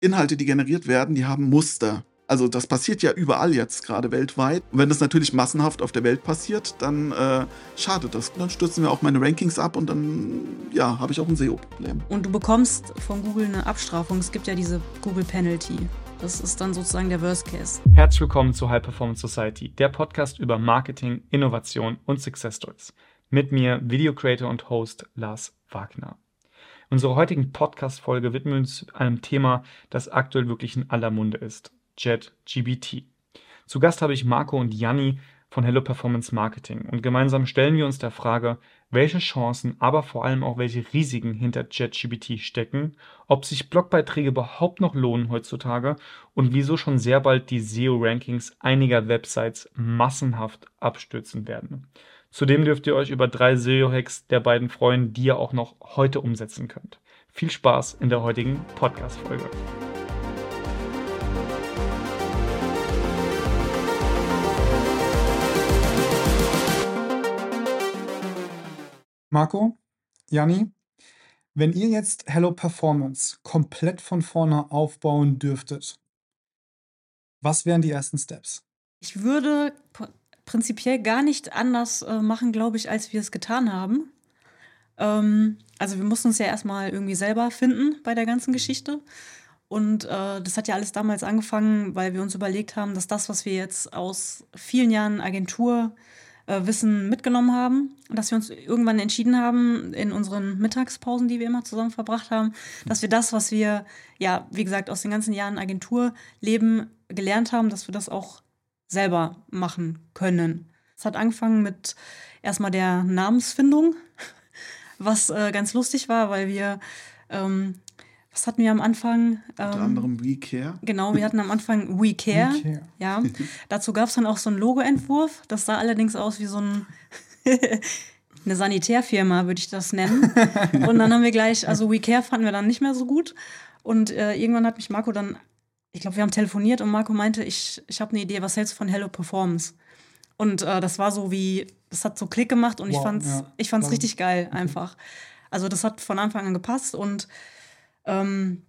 Inhalte, die generiert werden, die haben Muster. Also das passiert ja überall jetzt, gerade weltweit. Und wenn das natürlich massenhaft auf der Welt passiert, dann äh, schadet das. Dann stürzen wir auch meine Rankings ab und dann ja, habe ich auch ein SEO-Problem. Und du bekommst von Google eine Abstrafung. Es gibt ja diese Google Penalty. Das ist dann sozusagen der Worst Case. Herzlich willkommen zu High Performance Society, der Podcast über Marketing, Innovation und Success Stories. Mit mir Video Creator und Host Lars Wagner. In unserer heutigen Podcast-Folge widmen uns einem Thema, das aktuell wirklich in aller Munde ist. JetGBT. Zu Gast habe ich Marco und Janni von Hello Performance Marketing und gemeinsam stellen wir uns der Frage, welche Chancen, aber vor allem auch welche Risiken hinter JetGBT stecken, ob sich Blogbeiträge überhaupt noch lohnen heutzutage und wieso schon sehr bald die SEO-Rankings einiger Websites massenhaft abstürzen werden. Zudem dürft ihr euch über drei SEO-Hacks der beiden freuen, die ihr auch noch heute umsetzen könnt. Viel Spaß in der heutigen Podcast-Folge. Marco, Janni, wenn ihr jetzt Hello Performance komplett von vorne aufbauen dürftet, was wären die ersten Steps? Ich würde prinzipiell gar nicht anders äh, machen, glaube ich, als wir es getan haben. Ähm, also wir mussten uns ja erstmal irgendwie selber finden bei der ganzen Geschichte. Und äh, das hat ja alles damals angefangen, weil wir uns überlegt haben, dass das, was wir jetzt aus vielen Jahren Agentur äh, mitgenommen haben, dass wir uns irgendwann entschieden haben, in unseren Mittagspausen, die wir immer zusammen verbracht haben, dass wir das, was wir, ja, wie gesagt, aus den ganzen Jahren Agenturleben gelernt haben, dass wir das auch selber machen können. Es hat angefangen mit erstmal der Namensfindung, was äh, ganz lustig war, weil wir ähm, was hatten wir am Anfang? Unter ähm, anderem We Care. Genau, wir hatten am Anfang We Care. We Care. Ja. Dazu gab es dann auch so einen Logoentwurf. Das sah allerdings aus wie so ein eine Sanitärfirma, würde ich das nennen. Und dann haben wir gleich, also We Care fanden wir dann nicht mehr so gut. Und äh, irgendwann hat mich Marco dann, ich glaube, wir haben telefoniert und Marco meinte, ich, ich habe eine Idee, was hältst du von Hello Performance? Und äh, das war so wie, das hat so Klick gemacht und wow, ich fand's, ja. ich fand's richtig geil einfach. Also das hat von Anfang an gepasst und ähm,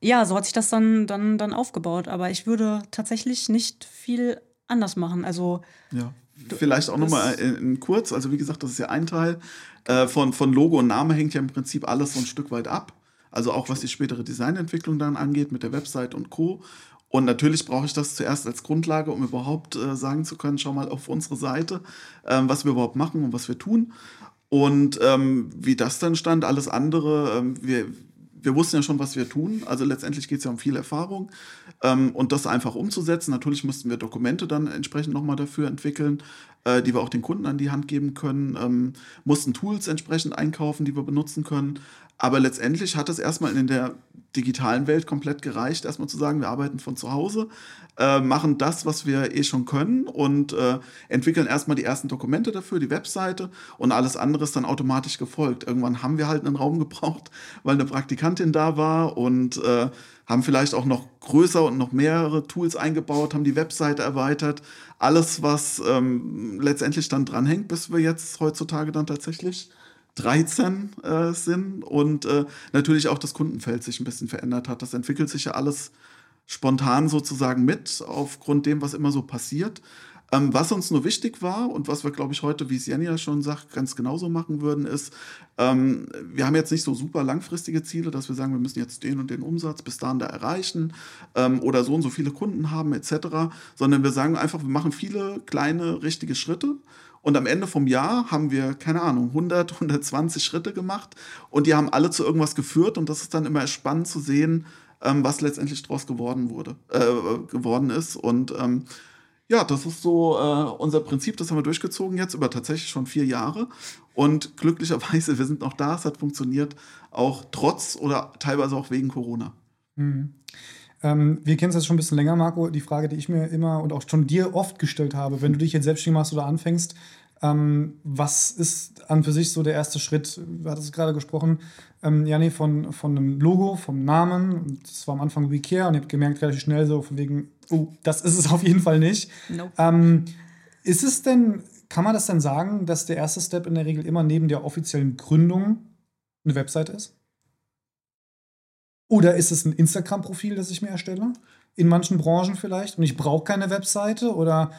ja, so hat sich das dann, dann, dann aufgebaut. Aber ich würde tatsächlich nicht viel anders machen. Also ja. Vielleicht auch nochmal in, in kurz, also wie gesagt, das ist ja ein Teil. Äh, von, von Logo und Name hängt ja im Prinzip alles so ein Stück weit ab. Also auch was die spätere Designentwicklung dann angeht mit der Website und Co. Und natürlich brauche ich das zuerst als Grundlage, um überhaupt äh, sagen zu können, schau mal auf unsere Seite, ähm, was wir überhaupt machen und was wir tun. Und ähm, wie das dann stand, alles andere, ähm, wir, wir wussten ja schon, was wir tun. Also letztendlich geht es ja um viel Erfahrung. Ähm, und das einfach umzusetzen. Natürlich mussten wir Dokumente dann entsprechend nochmal dafür entwickeln, äh, die wir auch den Kunden an die Hand geben können. Ähm, mussten Tools entsprechend einkaufen, die wir benutzen können. Aber letztendlich hat es erstmal in der digitalen Welt komplett gereicht, erstmal zu sagen, wir arbeiten von zu Hause, äh, machen das, was wir eh schon können und äh, entwickeln erstmal die ersten Dokumente dafür, die Webseite und alles andere ist dann automatisch gefolgt. Irgendwann haben wir halt einen Raum gebraucht, weil eine Praktikantin da war und äh, haben vielleicht auch noch größer und noch mehrere Tools eingebaut, haben die Webseite erweitert. Alles, was ähm, letztendlich dann dranhängt, bis wir jetzt heutzutage dann tatsächlich 13 äh, sind und äh, natürlich auch das Kundenfeld sich ein bisschen verändert hat. Das entwickelt sich ja alles spontan sozusagen mit, aufgrund dem, was immer so passiert. Ähm, was uns nur wichtig war und was wir, glaube ich, heute, wie es ja schon sagt, ganz genauso machen würden, ist, ähm, wir haben jetzt nicht so super langfristige Ziele, dass wir sagen, wir müssen jetzt den und den Umsatz bis dahin da erreichen ähm, oder so und so viele Kunden haben etc., sondern wir sagen einfach, wir machen viele kleine, richtige Schritte und am Ende vom Jahr haben wir, keine Ahnung, 100, 120 Schritte gemacht und die haben alle zu irgendwas geführt und das ist dann immer spannend zu sehen, ähm, was letztendlich daraus geworden wurde, äh, geworden ist. Und ähm, ja, das ist so äh, unser Prinzip, das haben wir durchgezogen jetzt über tatsächlich schon vier Jahre. Und glücklicherweise, wir sind noch da, es hat funktioniert, auch trotz oder teilweise auch wegen Corona. Mhm. Ähm, wir kennen es jetzt schon ein bisschen länger, Marco. Die Frage, die ich mir immer und auch schon dir oft gestellt habe, wenn du dich jetzt selbstständig machst oder anfängst, ähm, was ist an für sich so der erste Schritt? Du hattest gerade gesprochen, ähm, Janni, von, von einem Logo, vom Namen. Das war am Anfang WeCare und ihr habt gemerkt relativ schnell so von wegen, oh, das ist es auf jeden Fall nicht. Nope. Ähm, ist es denn, kann man das denn sagen, dass der erste Step in der Regel immer neben der offiziellen Gründung eine Website ist? Oder ist es ein Instagram-Profil, das ich mir erstelle? In manchen Branchen vielleicht. Und ich brauche keine Webseite oder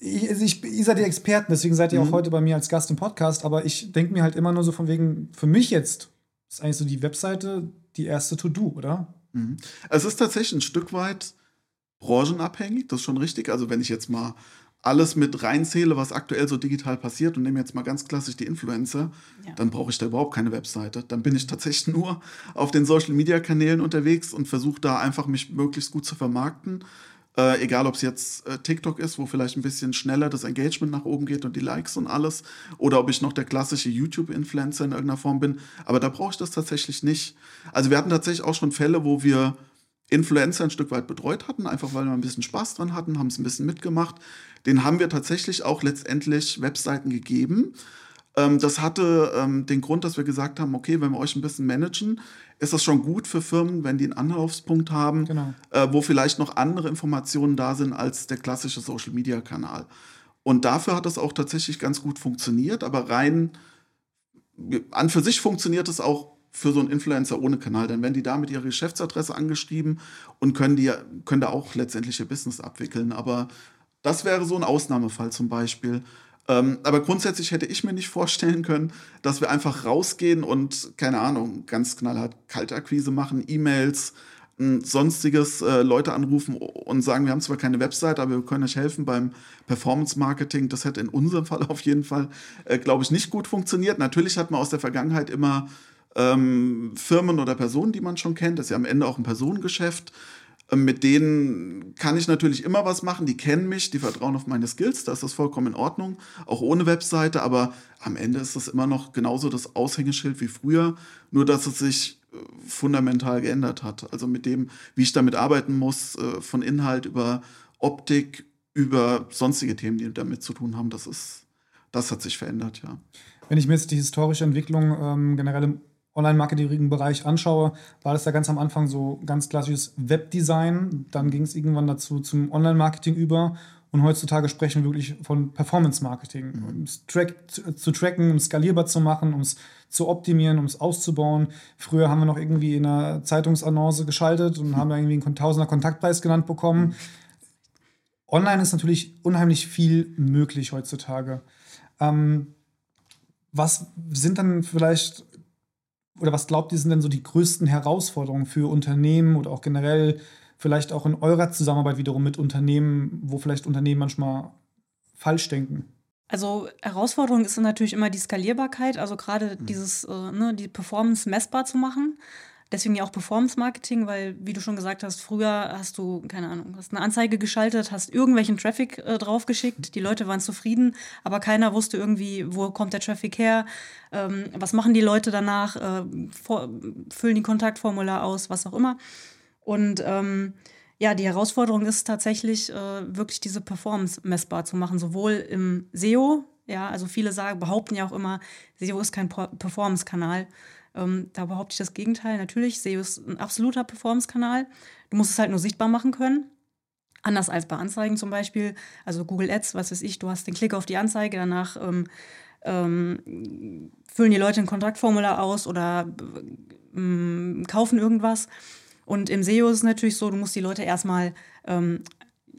ich, also ich, ihr seid die Experten, deswegen seid ihr mhm. auch heute bei mir als Gast im Podcast, aber ich denke mir halt immer nur so von wegen, für mich jetzt ist eigentlich so die Webseite die erste To-Do, oder? Mhm. Es ist tatsächlich ein Stück weit branchenabhängig, das ist schon richtig. Also wenn ich jetzt mal alles mit reinzähle, was aktuell so digital passiert und nehme jetzt mal ganz klassisch die Influencer, ja. dann brauche ich da überhaupt keine Webseite. Dann bin ich tatsächlich nur auf den Social Media Kanälen unterwegs und versuche da einfach mich möglichst gut zu vermarkten. Äh, egal, ob es jetzt äh, TikTok ist, wo vielleicht ein bisschen schneller das Engagement nach oben geht und die Likes und alles, oder ob ich noch der klassische YouTube-Influencer in irgendeiner Form bin. Aber da brauche ich das tatsächlich nicht. Also wir hatten tatsächlich auch schon Fälle, wo wir Influencer ein Stück weit betreut hatten, einfach weil wir ein bisschen Spaß dran hatten, haben es ein bisschen mitgemacht. Den haben wir tatsächlich auch letztendlich Webseiten gegeben. Ähm, das hatte ähm, den Grund, dass wir gesagt haben, okay, wenn wir euch ein bisschen managen, ist das schon gut für Firmen, wenn die einen Anlaufspunkt haben, genau. äh, wo vielleicht noch andere Informationen da sind als der klassische Social-Media-Kanal. Und dafür hat das auch tatsächlich ganz gut funktioniert, aber rein an für sich funktioniert es auch für so einen Influencer ohne Kanal, denn wenn die da mit ihrer Geschäftsadresse angeschrieben und können die können da auch letztendlich ihr Business abwickeln. Aber das wäre so ein Ausnahmefall zum Beispiel. Ähm, aber grundsätzlich hätte ich mir nicht vorstellen können, dass wir einfach rausgehen und, keine Ahnung, ganz knallhart Kaltakquise machen, E-Mails, sonstiges, äh, Leute anrufen und sagen, wir haben zwar keine Website, aber wir können euch helfen beim Performance Marketing. Das hätte in unserem Fall auf jeden Fall, äh, glaube ich, nicht gut funktioniert. Natürlich hat man aus der Vergangenheit immer ähm, Firmen oder Personen, die man schon kennt. Das ist ja am Ende auch ein Personengeschäft. Ähm, mit denen kann ich natürlich immer was machen. Die kennen mich, die vertrauen auf meine Skills. Da ist das vollkommen in Ordnung. Auch ohne Webseite. Aber am Ende ist das immer noch genauso das Aushängeschild wie früher. Nur, dass es sich äh, fundamental geändert hat. Also mit dem, wie ich damit arbeiten muss, äh, von Inhalt über Optik, über sonstige Themen, die damit zu tun haben. Das ist, das hat sich verändert, ja. Wenn ich mir jetzt die historische Entwicklung ähm, generell im Online-Marketing-Bereich anschaue, war das ja ganz am Anfang so ganz klassisches Webdesign. Dann ging es irgendwann dazu zum Online-Marketing über. Und heutzutage sprechen wir wirklich von Performance-Marketing. Mhm. Um es track, zu tracken, um es skalierbar zu machen, um es zu optimieren, um es auszubauen. Früher haben wir noch irgendwie in einer Zeitungsannonce geschaltet und mhm. haben irgendwie einen Tausender Kontaktpreis genannt bekommen. Mhm. Online ist natürlich unheimlich viel möglich heutzutage. Ähm, was sind dann vielleicht oder was glaubt ihr, sind denn so die größten Herausforderungen für Unternehmen oder auch generell vielleicht auch in eurer Zusammenarbeit wiederum mit Unternehmen, wo vielleicht Unternehmen manchmal falsch denken? Also Herausforderung ist natürlich immer die Skalierbarkeit, also gerade mhm. dieses, äh, ne, die Performance messbar zu machen. Deswegen ja auch Performance Marketing, weil, wie du schon gesagt hast, früher hast du, keine Ahnung, hast eine Anzeige geschaltet, hast irgendwelchen Traffic äh, draufgeschickt, die Leute waren zufrieden, aber keiner wusste irgendwie, wo kommt der Traffic her, ähm, was machen die Leute danach, äh, vor, füllen die Kontaktformular aus, was auch immer. Und ähm, ja, die Herausforderung ist tatsächlich, äh, wirklich diese Performance messbar zu machen, sowohl im SEO, ja, also viele sagen, behaupten ja auch immer, SEO ist kein Performance-Kanal. Ähm, da behaupte ich das Gegenteil. Natürlich, SEO ist ein absoluter Performance-Kanal. Du musst es halt nur sichtbar machen können. Anders als bei Anzeigen zum Beispiel. Also Google Ads, was weiß ich, du hast den Klick auf die Anzeige, danach ähm, ähm, füllen die Leute ein Kontaktformular aus oder ähm, kaufen irgendwas. Und im SEO ist es natürlich so, du musst die Leute erstmal, ähm,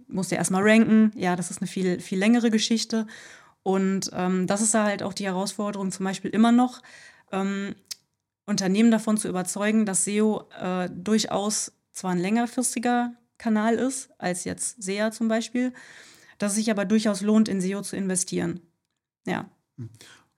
musst dir erstmal ranken. Ja, das ist eine viel, viel längere Geschichte. Und ähm, das ist halt auch die Herausforderung zum Beispiel immer noch. Ähm, Unternehmen davon zu überzeugen, dass SEO äh, durchaus zwar ein längerfristiger Kanal ist, als jetzt SEA zum Beispiel, dass es sich aber durchaus lohnt, in SEO zu investieren. Ja.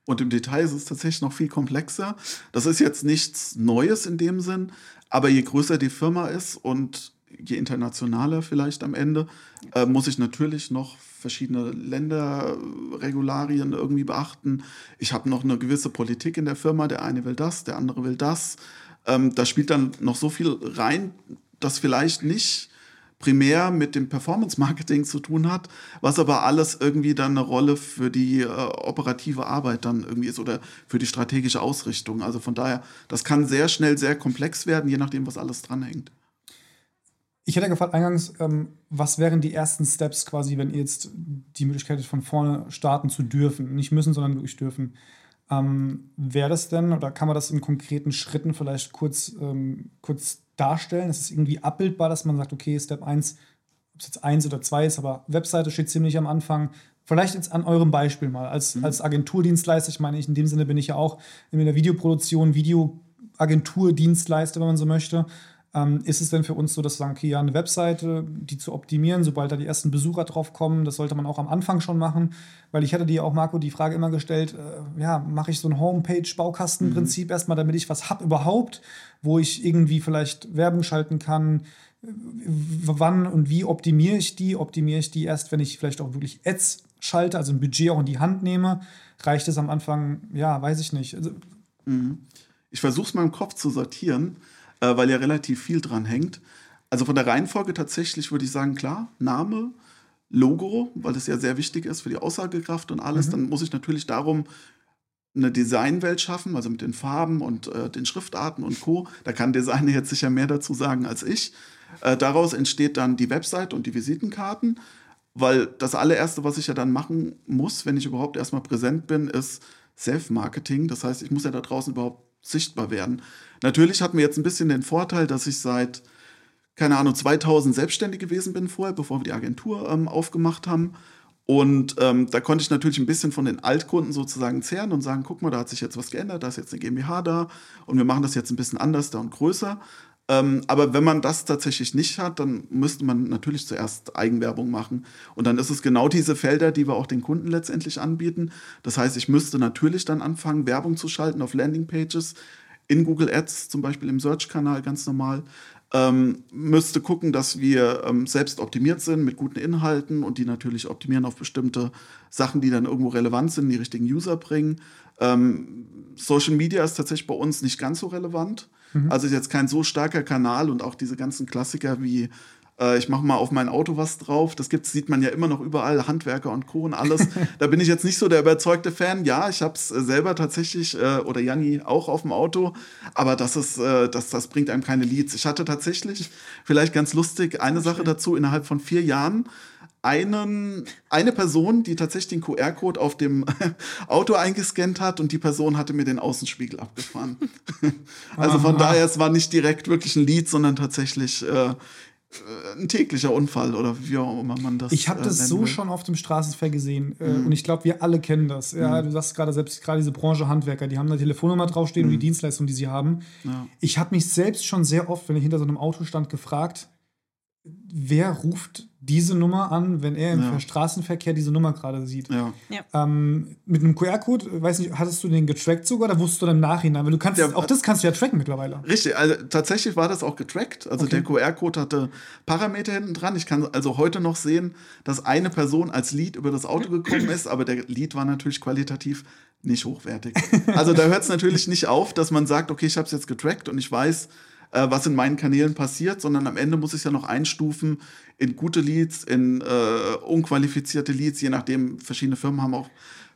Und im Detail ist es tatsächlich noch viel komplexer. Das ist jetzt nichts Neues in dem Sinn, aber je größer die Firma ist und je internationaler vielleicht am Ende, äh, muss ich natürlich noch verschiedene Länderregularien irgendwie beachten. Ich habe noch eine gewisse Politik in der Firma. Der eine will das, der andere will das. Ähm, da spielt dann noch so viel rein, das vielleicht nicht primär mit dem Performance-Marketing zu tun hat, was aber alles irgendwie dann eine Rolle für die äh, operative Arbeit dann irgendwie ist oder für die strategische Ausrichtung. Also von daher, das kann sehr schnell sehr komplex werden, je nachdem, was alles dranhängt. Ich hätte gefragt eingangs, ähm, was wären die ersten Steps quasi, wenn ihr jetzt die Möglichkeit hättet, von vorne starten zu dürfen? Nicht müssen, sondern wirklich dürfen. Ähm, Wäre das denn, oder kann man das in konkreten Schritten vielleicht kurz, ähm, kurz darstellen? Ist es irgendwie abbildbar, dass man sagt, okay, Step 1, ob es jetzt 1 oder 2 ist, aber Webseite steht ziemlich am Anfang. Vielleicht jetzt an eurem Beispiel mal. Als, mhm. als Agenturdienstleister, ich meine, ich, in dem Sinne bin ich ja auch in der Videoproduktion, Videoagenturdienstleister, wenn man so möchte. Ähm, ist es denn für uns so, dass wir sagen, okay, ja, eine Webseite, die zu optimieren, sobald da die ersten Besucher drauf kommen, das sollte man auch am Anfang schon machen? Weil ich hatte dir auch, Marco, die Frage immer gestellt, äh, ja, mache ich so ein Homepage-Baukastenprinzip mhm. erstmal, damit ich was habe überhaupt, wo ich irgendwie vielleicht Werbung schalten kann, wann und wie optimiere ich die? Optimiere ich die erst, wenn ich vielleicht auch wirklich Ads schalte, also ein Budget auch in die Hand nehme? Reicht es am Anfang? Ja, weiß ich nicht. Also, mhm. Ich versuche es mal im Kopf zu sortieren äh, weil ja relativ viel dran hängt. Also von der Reihenfolge tatsächlich würde ich sagen, klar, Name, Logo, weil das ja sehr wichtig ist für die Aussagekraft und alles. Mhm. Dann muss ich natürlich darum eine Designwelt schaffen, also mit den Farben und äh, den Schriftarten und Co. Da kann Designer jetzt sicher mehr dazu sagen als ich. Äh, daraus entsteht dann die Website und die Visitenkarten, weil das allererste, was ich ja dann machen muss, wenn ich überhaupt erstmal präsent bin, ist Self-Marketing. Das heißt, ich muss ja da draußen überhaupt sichtbar werden. Natürlich hatten wir jetzt ein bisschen den Vorteil, dass ich seit, keine Ahnung, 2000 selbstständig gewesen bin vorher, bevor wir die Agentur ähm, aufgemacht haben. Und ähm, da konnte ich natürlich ein bisschen von den Altkunden sozusagen zehren und sagen, guck mal, da hat sich jetzt was geändert, da ist jetzt eine GmbH da und wir machen das jetzt ein bisschen anders da und größer. Ähm, aber wenn man das tatsächlich nicht hat, dann müsste man natürlich zuerst Eigenwerbung machen. Und dann ist es genau diese Felder, die wir auch den Kunden letztendlich anbieten. Das heißt, ich müsste natürlich dann anfangen, Werbung zu schalten auf Landingpages, in Google Ads, zum Beispiel im Search-Kanal ganz normal. Ähm, müsste gucken, dass wir ähm, selbst optimiert sind mit guten Inhalten und die natürlich optimieren auf bestimmte Sachen, die dann irgendwo relevant sind, die richtigen User bringen. Ähm, Social Media ist tatsächlich bei uns nicht ganz so relevant. Mhm. Also ist jetzt kein so starker Kanal und auch diese ganzen Klassiker wie äh, ich mache mal auf mein Auto was drauf. Das gibt's, sieht man ja immer noch überall, Handwerker und Co. und alles. da bin ich jetzt nicht so der überzeugte Fan. Ja, ich habe es äh, selber tatsächlich äh, oder Janni auch auf dem Auto, aber das ist, das, das bringt einem keine Leads. Ich hatte tatsächlich, vielleicht ganz lustig, eine Sache dazu innerhalb von vier Jahren einen, eine Person, die tatsächlich den QR-Code auf dem Auto eingescannt hat und die Person hatte mir den Außenspiegel abgefahren. also von daher, es war nicht direkt wirklich ein Lied, sondern tatsächlich äh, ein täglicher Unfall oder wie auch immer man das. Ich habe das äh, so will. schon auf dem Straßenverkehr gesehen äh, mhm. und ich glaube, wir alle kennen das. Ja, mhm. du sagst gerade selbst gerade diese Branche Handwerker, die haben eine Telefonnummer draufstehen mhm. und die mhm. Dienstleistung, die sie haben. Ja. Ich habe mich selbst schon sehr oft, wenn ich hinter so einem Auto stand, gefragt, wer ruft diese Nummer an, wenn er im ja. Straßenverkehr diese Nummer gerade sieht. Ja. Ja. Ähm, mit einem QR-Code, weiß nicht, hattest du den getrackt sogar oder wusstest du dann im Nachhinein? Weil du kannst, auch das kannst du ja tracken mittlerweile. Richtig, also tatsächlich war das auch getrackt. Also okay. der QR-Code hatte Parameter hinten dran. Ich kann also heute noch sehen, dass eine Person als Lead über das Auto gekommen ist, aber der Lead war natürlich qualitativ nicht hochwertig. Also da hört es natürlich nicht auf, dass man sagt, okay, ich habe es jetzt getrackt und ich weiß, äh, was in meinen Kanälen passiert, sondern am Ende muss ich es ja noch einstufen in gute Leads, in äh, unqualifizierte Leads, je nachdem, verschiedene Firmen haben auch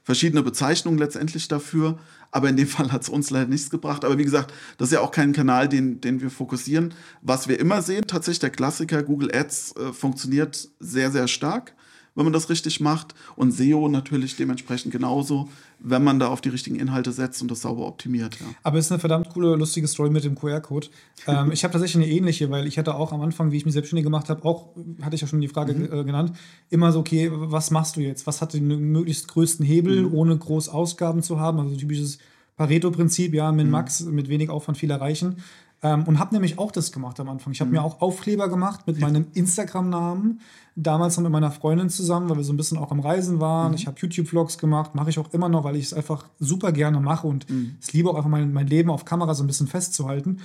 verschiedene Bezeichnungen letztendlich dafür. Aber in dem Fall hat es uns leider nichts gebracht. Aber wie gesagt, das ist ja auch kein Kanal, den, den wir fokussieren. Was wir immer sehen, tatsächlich der Klassiker Google Ads äh, funktioniert sehr, sehr stark wenn man das richtig macht. Und SEO natürlich dementsprechend genauso, wenn man da auf die richtigen Inhalte setzt und das sauber optimiert. Ja. Aber es ist eine verdammt coole, lustige Story mit dem QR-Code. ähm, ich habe tatsächlich eine ähnliche, weil ich hatte auch am Anfang, wie ich mich selbstständig gemacht habe, auch, hatte ich ja schon die Frage mhm. äh, genannt, immer so, okay, was machst du jetzt? Was hat den möglichst größten Hebel, mhm. ohne groß Ausgaben zu haben? Also typisches Pareto-Prinzip, ja, min mhm. max, mit wenig Aufwand viel erreichen. Ähm, und habe nämlich auch das gemacht am Anfang. Ich habe mhm. mir auch Aufkleber gemacht mit meinem Instagram-Namen. Damals noch mit meiner Freundin zusammen, weil wir so ein bisschen auch am Reisen waren. Mhm. Ich habe YouTube-Vlogs gemacht, mache ich auch immer noch, weil ich es einfach super gerne mache und mhm. es liebe auch einfach mein, mein Leben auf Kamera so ein bisschen festzuhalten.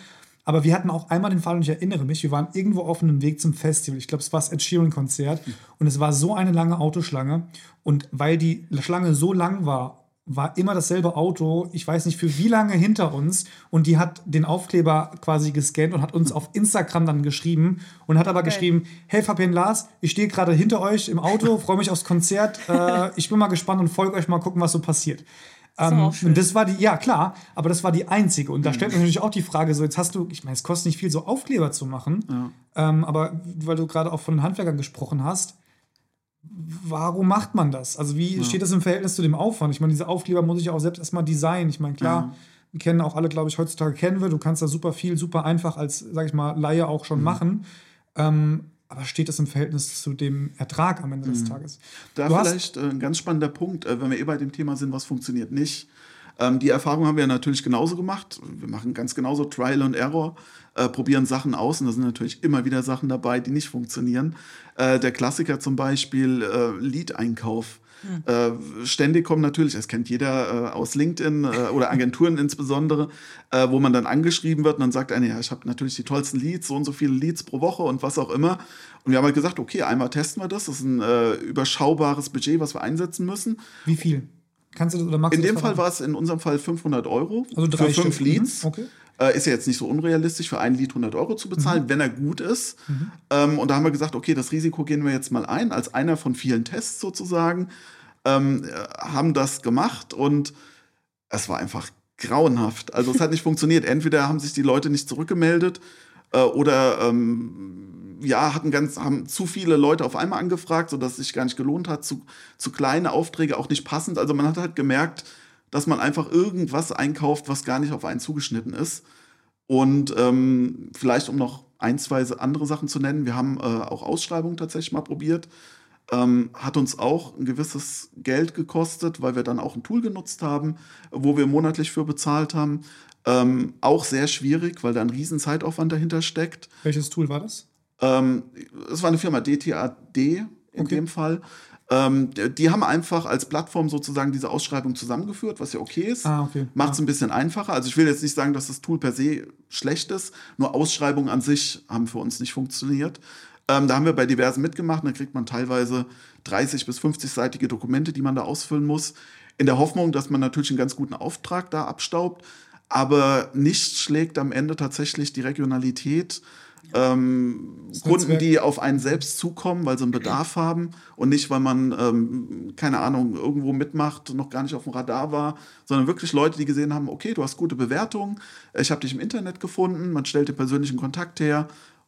Aber wir hatten auch einmal den Fall, und ich erinnere mich, wir waren irgendwo auf einem Weg zum Festival. Ich glaube, es war das Ed Sheeran-Konzert. Mhm. Und es war so eine lange Autoschlange. Und weil die Schlange so lang war war immer dasselbe Auto, ich weiß nicht für wie lange hinter uns und die hat den Aufkleber quasi gescannt und hat uns auf Instagram dann geschrieben und hat aber okay. geschrieben, hey Fabian Lars, ich stehe gerade hinter euch im Auto, freue mich aufs Konzert, äh, ich bin mal gespannt und folge euch mal gucken, was so passiert. Ähm, und das war die, ja klar, aber das war die einzige. Und da stellt man natürlich auch die Frage, so jetzt hast du, ich meine, es kostet nicht viel, so Aufkleber zu machen, ja. ähm, aber weil du gerade auch von den Handwerkern gesprochen hast, warum macht man das? Also wie ja. steht das im Verhältnis zu dem Aufwand? Ich meine, diese Aufkleber muss ich ja auch selbst erstmal designen. Ich meine, klar, wir kennen auch alle, glaube ich, heutzutage kennen wir. Du kannst da super viel, super einfach als, sage ich mal, Laie auch schon mhm. machen. Ähm, aber steht das im Verhältnis zu dem Ertrag am Ende mhm. des Tages? Da du vielleicht äh, ein ganz spannender Punkt, äh, wenn wir eh bei dem Thema sind, was funktioniert nicht. Ähm, die Erfahrung haben wir natürlich genauso gemacht. Wir machen ganz genauso Trial and Error, äh, probieren Sachen aus und da sind natürlich immer wieder Sachen dabei, die nicht funktionieren. Äh, der Klassiker zum Beispiel äh, Lead-Einkauf. Hm. Äh, ständig kommen natürlich, das kennt jeder äh, aus LinkedIn äh, oder Agenturen insbesondere, wo man dann angeschrieben wird und dann sagt einer, ja, ich habe natürlich die tollsten Leads, so und so viele Leads pro Woche und was auch immer. Und wir haben halt gesagt, okay, einmal testen wir das, das ist ein überschaubares Budget, was wir einsetzen müssen. Wie viel? Kannst du das, oder magst in dem Fall war es in unserem Fall 500 Euro also drei für fünf Stück. Leads. Mhm. Okay. Äh, ist ja jetzt nicht so unrealistisch, für ein Lied 100 Euro zu bezahlen, mhm. wenn er gut ist. Mhm. Ähm, und da haben wir gesagt, okay, das Risiko gehen wir jetzt mal ein, als einer von vielen Tests sozusagen. Ähm, äh, haben das gemacht und es war einfach grauenhaft. Also es hat nicht funktioniert. Entweder haben sich die Leute nicht zurückgemeldet äh, oder ähm, ja, hatten ganz, haben zu viele Leute auf einmal angefragt, sodass es sich gar nicht gelohnt hat, zu, zu kleine Aufträge auch nicht passend. Also man hat halt gemerkt, dass man einfach irgendwas einkauft, was gar nicht auf einen zugeschnitten ist. Und ähm, vielleicht, um noch ein, zwei andere Sachen zu nennen, wir haben äh, auch Ausschreibungen tatsächlich mal probiert. Ähm, hat uns auch ein gewisses Geld gekostet, weil wir dann auch ein Tool genutzt haben, wo wir monatlich für bezahlt haben. Ähm, auch sehr schwierig, weil da ein riesen Zeitaufwand dahinter steckt. Welches Tool war das? Ähm, es war eine Firma DTAD in okay. dem Fall. Ähm, die haben einfach als Plattform sozusagen diese Ausschreibung zusammengeführt, was ja okay ist. Ah, okay. Macht es ein bisschen einfacher. Also ich will jetzt nicht sagen, dass das Tool per se schlecht ist, nur Ausschreibungen an sich haben für uns nicht funktioniert. Ähm, da haben wir bei diversen mitgemacht und da kriegt man teilweise 30 bis 50-seitige Dokumente, die man da ausfüllen muss, in der Hoffnung, dass man natürlich einen ganz guten Auftrag da abstaubt. Aber nichts schlägt am Ende tatsächlich die Regionalität ähm, Kunden, die auf einen selbst zukommen, weil sie einen Bedarf haben und nicht, weil man, ähm, keine Ahnung, irgendwo mitmacht, und noch gar nicht auf dem Radar war, sondern wirklich Leute, die gesehen haben, okay, du hast gute Bewertungen, ich habe dich im Internet gefunden, man stellt den persönlichen Kontakt her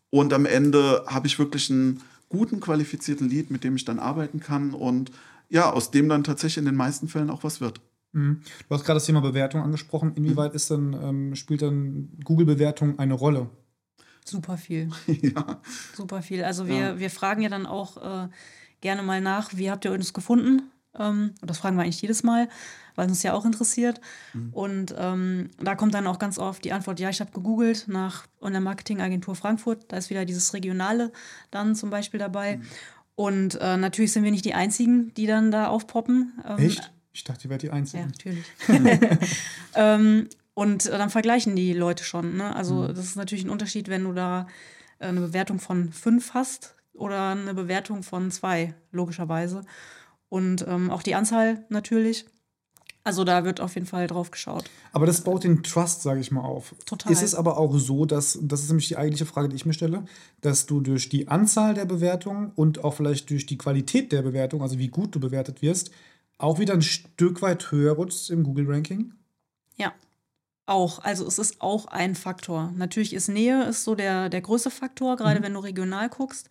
und am Ende habe ich wirklich einen guten, qualifizierten Lead, mit dem ich dann arbeiten kann und ja, aus dem dann tatsächlich in den meisten Fällen auch was wird. Mhm. Du hast gerade das Thema Bewertung angesprochen. Inwieweit ist denn, ähm, spielt dann Google-Bewertung eine Rolle? Super viel. ja. Super viel. Also wir, ja. wir fragen ja dann auch äh, gerne mal nach, wie habt ihr uns gefunden? Ähm, das fragen wir eigentlich jedes Mal, weil uns ja auch interessiert. Mhm. Und ähm, da kommt dann auch ganz oft die Antwort, ja, ich habe gegoogelt nach Online-Marketing-Agentur Frankfurt. Da ist wieder dieses Regionale dann zum Beispiel dabei. Mhm. Und äh, natürlich sind wir nicht die Einzigen, die dann da aufpoppen. Ähm, Echt? Ich dachte, ihr wärt die Einzigen. Ja, natürlich. ähm, und äh, dann vergleichen die Leute schon. Ne? Also mhm. das ist natürlich ein Unterschied, wenn du da äh, eine Bewertung von fünf hast oder eine Bewertung von zwei, logischerweise. Und ähm, auch die Anzahl natürlich. Also da wird auf jeden Fall drauf geschaut. Aber das baut den Trust, sage ich mal, auf. Total. Ist es aber auch so, dass, das ist nämlich die eigentliche Frage, die ich mir stelle, dass du durch die Anzahl der Bewertungen und auch vielleicht durch die Qualität der Bewertung, also wie gut du bewertet wirst, auch wieder ein Stück weit höher rutschst im Google-Ranking? Ja, auch, also es ist auch ein Faktor. Natürlich ist Nähe ist so der, der größte Faktor, gerade mhm. wenn du regional guckst.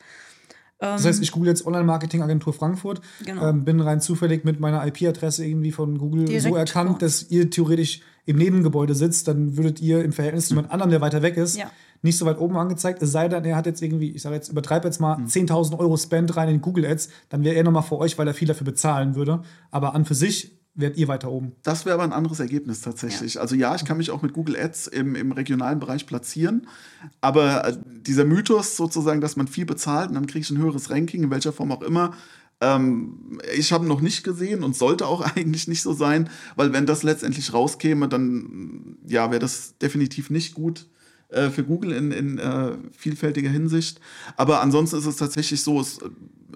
Das heißt, ich google jetzt Online-Marketing-Agentur Frankfurt, genau. ähm, bin rein zufällig mit meiner IP-Adresse irgendwie von Google Direkt so erkannt, vor. dass ihr theoretisch im Nebengebäude sitzt, dann würdet ihr im Verhältnis zu jemand anderem, der weiter weg ist, ja. nicht so weit oben angezeigt. Es sei denn, er hat jetzt irgendwie, ich sage jetzt, übertreibe jetzt mal, mhm. 10.000 Euro Spend rein in Google Ads, dann wäre er nochmal vor euch, weil er viel dafür bezahlen würde. Aber an für sich werdet ihr weiter oben. Das wäre aber ein anderes Ergebnis tatsächlich. Ja. Also ja, ich kann mich auch mit Google Ads im, im regionalen Bereich platzieren, aber äh, dieser Mythos sozusagen, dass man viel bezahlt und dann kriege ich ein höheres Ranking, in welcher Form auch immer, ähm, ich habe noch nicht gesehen und sollte auch eigentlich nicht so sein, weil wenn das letztendlich rauskäme, dann ja, wäre das definitiv nicht gut äh, für Google in, in äh, vielfältiger Hinsicht. Aber ansonsten ist es tatsächlich so, es,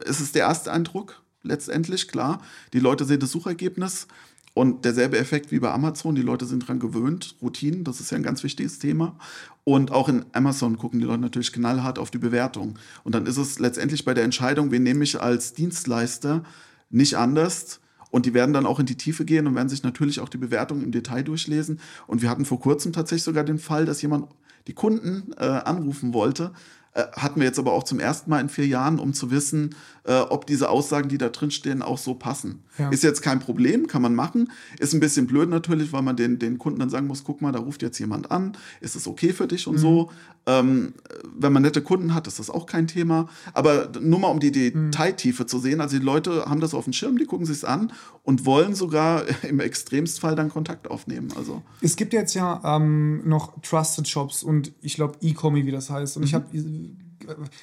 es ist der erste Eindruck letztendlich, klar. Die Leute sehen das Suchergebnis und derselbe Effekt wie bei Amazon. Die Leute sind daran gewöhnt, Routinen, das ist ja ein ganz wichtiges Thema. Und auch in Amazon gucken die Leute natürlich knallhart auf die Bewertung. Und dann ist es letztendlich bei der Entscheidung, wen nehme ich als Dienstleister, nicht anders. Und die werden dann auch in die Tiefe gehen und werden sich natürlich auch die Bewertung im Detail durchlesen. Und wir hatten vor kurzem tatsächlich sogar den Fall, dass jemand die Kunden äh, anrufen wollte Äh, hatten wir jetzt aber auch zum ersten Mal in vier Jahren, um zu wissen, äh, ob diese Aussagen, die da drin stehen, auch so passen. Ja. Ist jetzt kein Problem, kann man machen. Ist ein bisschen blöd natürlich, weil man den, den Kunden dann sagen muss, guck mal, da ruft jetzt jemand an, ist es okay für dich und mhm. so. Ähm, wenn man nette Kunden hat, ist das auch kein Thema. Aber nur mal um die Detailtiefe mhm. zu sehen, also die Leute haben das auf dem Schirm, die gucken sich an und wollen sogar im Extremstfall dann Kontakt aufnehmen. Also. Es gibt jetzt ja ähm, noch Trusted Shops und ich glaube E-Commerce, wie das heißt. Und mhm. ich habe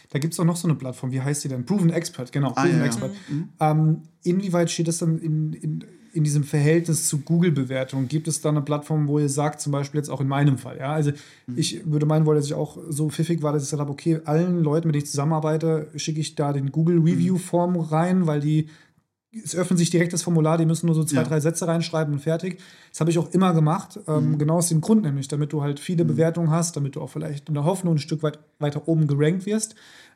da gibt es auch noch so eine Plattform, wie heißt die denn? Proven Expert, genau. Ah, Proven ja, Expert. Ja. Mhm. Ähm, inwieweit steht das dann in, in, in diesem Verhältnis zu Google-Bewertungen? Gibt es da eine Plattform, wo ihr sagt, zum Beispiel jetzt auch in meinem Fall, ja? Also mhm. ich würde meinen wollen, dass ich auch so pfiffig war, dass ich gesagt habe, okay, allen Leuten, mit denen ich zusammenarbeite, schicke ich da den Google-Review-Form rein, weil die es öffnet sich direkt das Formular, die müssen nur so zwei, ja. drei Sätze reinschreiben und fertig. Das habe ich auch immer gemacht, ähm, mhm. genau aus dem Grund nämlich, damit du halt viele mhm. Bewertungen hast, damit du auch vielleicht in der Hoffnung ein Stück weit weiter oben gerankt wirst.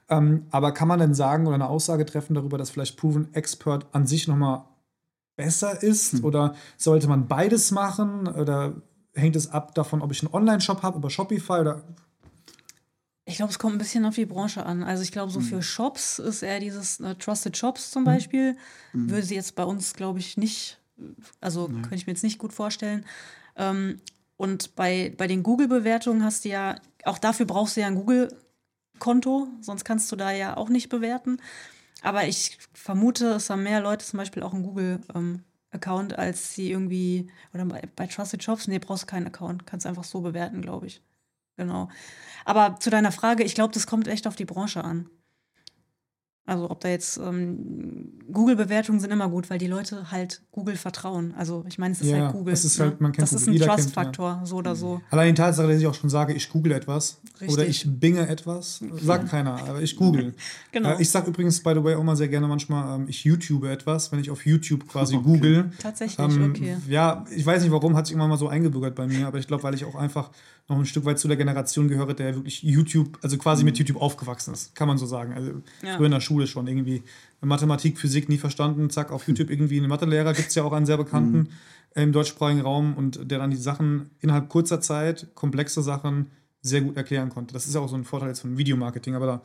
Ähm, aber kann man denn sagen oder eine Aussage treffen darüber, dass vielleicht Proven Expert an sich nochmal besser ist? Mhm. Oder sollte man beides machen? Oder hängt es ab davon, ob ich einen Online-Shop habe, über Shopify oder ich glaube, es kommt ein bisschen auf die Branche an. Also ich glaube, so mhm. für Shops ist eher dieses äh, Trusted Shops zum mhm. Beispiel, mhm. würde sie jetzt bei uns, glaube ich, nicht, also nee. könnte ich mir jetzt nicht gut vorstellen. Ähm, und bei, bei den Google-Bewertungen hast du ja, auch dafür brauchst du ja ein Google-Konto, sonst kannst du da ja auch nicht bewerten. Aber ich vermute, es haben mehr Leute zum Beispiel auch einen Google-Account, ähm, als sie irgendwie, oder bei, bei Trusted Shops, nee, brauchst du keinen Account, kannst einfach so bewerten, glaube ich. Genau. Aber zu deiner Frage, ich glaube, das kommt echt auf die Branche an. Also ob da jetzt ähm, Google-Bewertungen sind immer gut, weil die Leute halt Google vertrauen. Also ich meine, es ist ja, halt Google. Das ist, halt, ne? man kennt das ist ein Trust-Faktor, ja. so oder so. Allein die Tatsache, dass ich auch schon sage, ich google etwas Richtig. oder ich binge etwas, sagt keiner, aber ich google. genau. Äh, ich sage übrigens, by the way, auch mal sehr gerne manchmal, ähm, ich YouTube etwas, wenn ich auf YouTube quasi okay. google. Tatsächlich, ähm, okay. Ja, ich weiß nicht warum, hat sich immer mal so eingebürgert bei mir, aber ich glaube, weil ich auch einfach noch ein Stück weit zu der Generation gehöre, der wirklich YouTube, also quasi mhm. mit YouTube aufgewachsen ist, kann man so sagen. Also ja. früher in der Schule schon irgendwie Mathematik, Physik nie verstanden, zack, auf YouTube irgendwie einen Mathelehrer, gibt es ja auch einen sehr bekannten mhm. im deutschsprachigen Raum und der dann die Sachen innerhalb kurzer Zeit, komplexe Sachen, sehr gut erklären konnte. Das ist ja auch so ein Vorteil jetzt von Videomarketing, aber da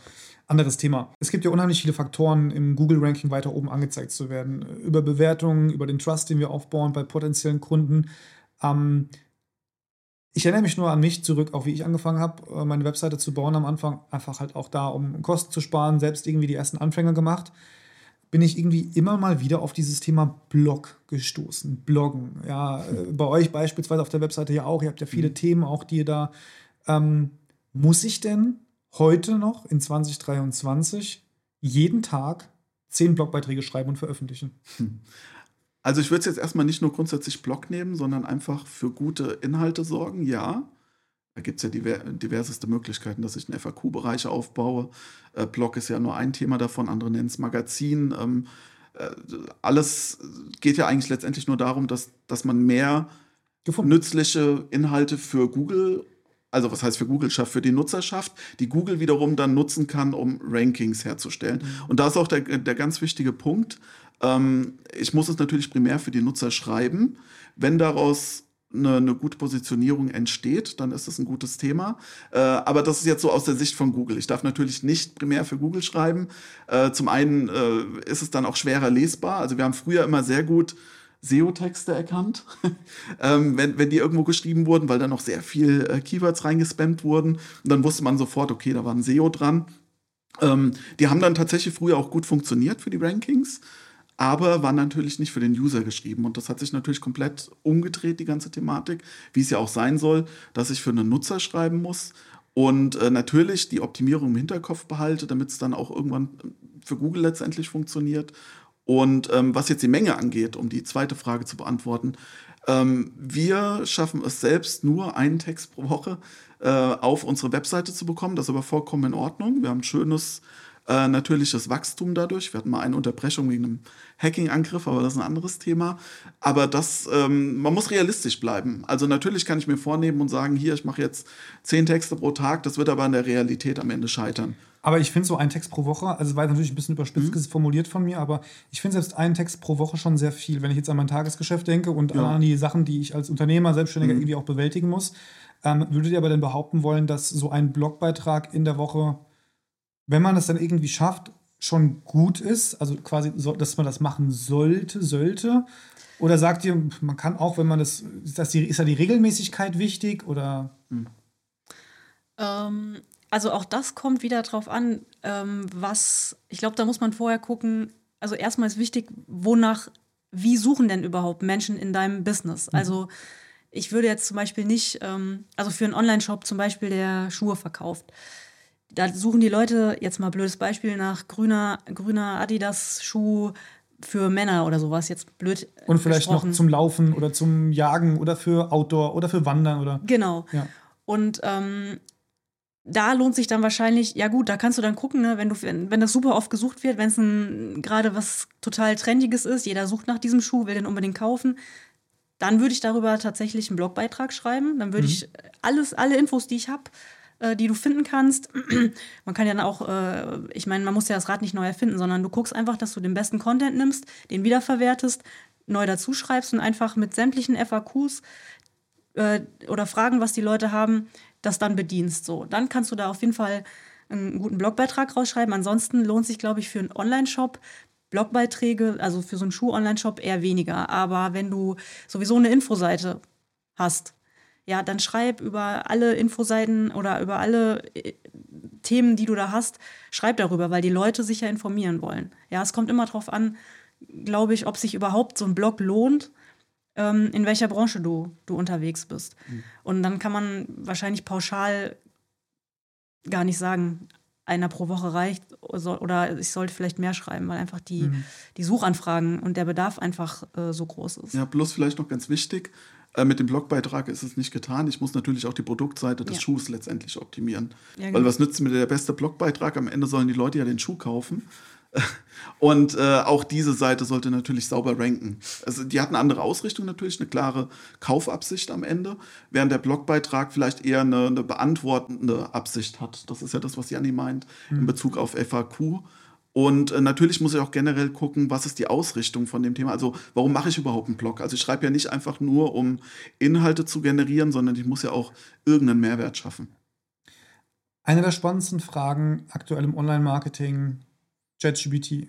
anderes Thema. Es gibt ja unheimlich viele Faktoren, im Google-Ranking weiter oben angezeigt zu werden. Über Bewertungen, über den Trust, den wir aufbauen bei potenziellen Kunden. Ähm, ich erinnere mich nur an mich zurück, auch wie ich angefangen habe, äh, meine Webseite zu bauen am Anfang. Einfach halt auch da, um Kosten zu sparen, selbst irgendwie die ersten Anfänge gemacht. Bin ich irgendwie immer mal wieder auf dieses Thema Blog gestoßen. Bloggen. Ja, äh, bei euch beispielsweise auf der Webseite ja auch. Ihr habt ja viele mhm. Themen auch, die ihr da. Ähm, muss ich denn heute noch in 2023 jeden Tag zehn Blogbeiträge schreiben und veröffentlichen? Also ich würde es jetzt erstmal nicht nur grundsätzlich Blog nehmen, sondern einfach für gute Inhalte sorgen, ja. Da gibt es ja diver diverseste Möglichkeiten, dass ich einen FAQ-Bereich aufbaue. Äh, Blog ist ja nur ein Thema davon, andere nennen es Magazin. Ähm, äh, alles geht ja eigentlich letztendlich nur darum, dass, dass man mehr Gefunden. nützliche Inhalte für Google, also was heißt für Google schafft, für die Nutzerschaft, die Google wiederum dann nutzen kann, um Rankings herzustellen. Mhm. Und da ist auch der, der ganz wichtige Punkt, ähm, ich muss es natürlich primär für die Nutzer schreiben. Wenn daraus eine, eine, gute Positionierung entsteht, dann ist das ein gutes Thema. Äh, aber das ist jetzt so aus der Sicht von Google. Ich darf natürlich nicht primär für Google schreiben. Äh, zum einen äh, ist es dann auch schwerer lesbar. Also wir haben früher immer sehr gut SEO-Texte erkannt, ähm, wenn, wenn die irgendwo geschrieben wurden, weil da noch sehr viel äh, Keywords reingespammt wurden. Und dann wusste man sofort, okay, da war ein SEO dran. Ähm, die haben dann tatsächlich früher auch gut funktioniert für die Rankings aber war natürlich nicht für den User geschrieben. Und das hat sich natürlich komplett umgedreht, die ganze Thematik, wie es ja auch sein soll, dass ich für einen Nutzer schreiben muss und äh, natürlich die Optimierung im Hinterkopf behalte, damit es dann auch irgendwann für Google letztendlich funktioniert. Und ähm, was jetzt die Menge angeht, um die zweite Frage zu beantworten, ähm, wir schaffen es selbst nur einen Text pro Woche äh, auf unsere Webseite zu bekommen. Das ist aber vollkommen in Ordnung. Wir haben ein schönes äh, natürliches Wachstum dadurch. Wir hatten mal eine Unterbrechung wegen einem Hacking-Angriff, aber das ist ein anderes Thema. Aber das, ähm, man muss realistisch bleiben. Also natürlich kann ich mir vornehmen und sagen, hier, ich mache jetzt zehn Texte pro Tag, das wird aber in der Realität am Ende scheitern. Aber ich finde so ein Text pro Woche, also war natürlich ein bisschen überspitzt mhm. formuliert von mir, aber ich finde selbst einen Text pro Woche schon sehr viel, wenn ich jetzt an mein Tagesgeschäft denke und ja. an die Sachen, die ich als Unternehmer, Selbstständiger mhm. irgendwie auch bewältigen muss. Ähm, würdet ihr aber denn behaupten wollen, dass so ein Blogbeitrag in der Woche wenn man das dann irgendwie schafft, schon gut ist, also quasi, so, dass man das machen sollte, sollte? Oder sagt ihr, man kann auch, wenn man das, ist, das die, ist da die Regelmäßigkeit wichtig oder? Hm. Ähm, also auch das kommt wieder drauf an, ähm, was, ich glaube, da muss man vorher gucken, also erstmal ist wichtig, wonach, wie suchen denn überhaupt Menschen in deinem Business? Mhm. Also ich würde jetzt zum Beispiel nicht, ähm, also für einen Online-Shop zum Beispiel, der Schuhe verkauft, da suchen die Leute, jetzt mal blödes Beispiel, nach grüner, grüner Adidas-Schuh für Männer oder sowas, jetzt blöd. Und vielleicht gesprochen. noch zum Laufen oder zum Jagen oder für Outdoor oder für Wandern oder. Genau. Ja. Und ähm, da lohnt sich dann wahrscheinlich, ja gut, da kannst du dann gucken, ne, wenn, du, wenn das super oft gesucht wird, wenn es gerade was total Trendiges ist, jeder sucht nach diesem Schuh, will den unbedingt kaufen, dann würde ich darüber tatsächlich einen Blogbeitrag schreiben. Dann würde mhm. ich alles, alle Infos, die ich habe, äh, die du finden kannst. man kann ja dann auch, äh, ich meine, man muss ja das Rad nicht neu erfinden, sondern du guckst einfach, dass du den besten Content nimmst, den wiederverwertest, neu dazu schreibst und einfach mit sämtlichen FAQs äh, oder Fragen, was die Leute haben, das dann bedienst. So, dann kannst du da auf jeden Fall einen guten Blogbeitrag rausschreiben. Ansonsten lohnt sich, glaube ich, für einen Online-Shop Blogbeiträge, also für so einen Schuh-Online-Shop eher weniger. Aber wenn du sowieso eine Infoseite hast, ja, dann schreib über alle Infoseiten oder über alle äh, Themen, die du da hast, schreib darüber, weil die Leute sich ja informieren wollen. Ja, es kommt immer darauf an, glaube ich, ob sich überhaupt so ein Blog lohnt, ähm, in welcher Branche du, du unterwegs bist. Mhm. Und dann kann man wahrscheinlich pauschal gar nicht sagen, einer pro Woche reicht oder ich sollte vielleicht mehr schreiben, weil einfach die, mhm. die Suchanfragen und der Bedarf einfach äh, so groß ist. Ja, bloß vielleicht noch ganz wichtig, äh, mit dem Blogbeitrag ist es nicht getan. Ich muss natürlich auch die Produktseite des ja. Schuhs letztendlich optimieren. Ja, genau. Weil was nützt mir der beste Blogbeitrag? Am Ende sollen die Leute ja den Schuh kaufen. Und äh, auch diese Seite sollte natürlich sauber ranken. Also die hat eine andere Ausrichtung natürlich, eine klare Kaufabsicht am Ende, während der Blogbeitrag vielleicht eher eine, eine beantwortende Absicht hat. Das ist ja das, was Janni meint mhm. in Bezug auf FAQ. Und äh, natürlich muss ich auch generell gucken, was ist die Ausrichtung von dem Thema. Also warum mache ich überhaupt einen Blog? Also ich schreibe ja nicht einfach nur, um Inhalte zu generieren, sondern ich muss ja auch irgendeinen Mehrwert schaffen. Eine der spannendsten Fragen aktuell im Online-Marketing ChatGPT.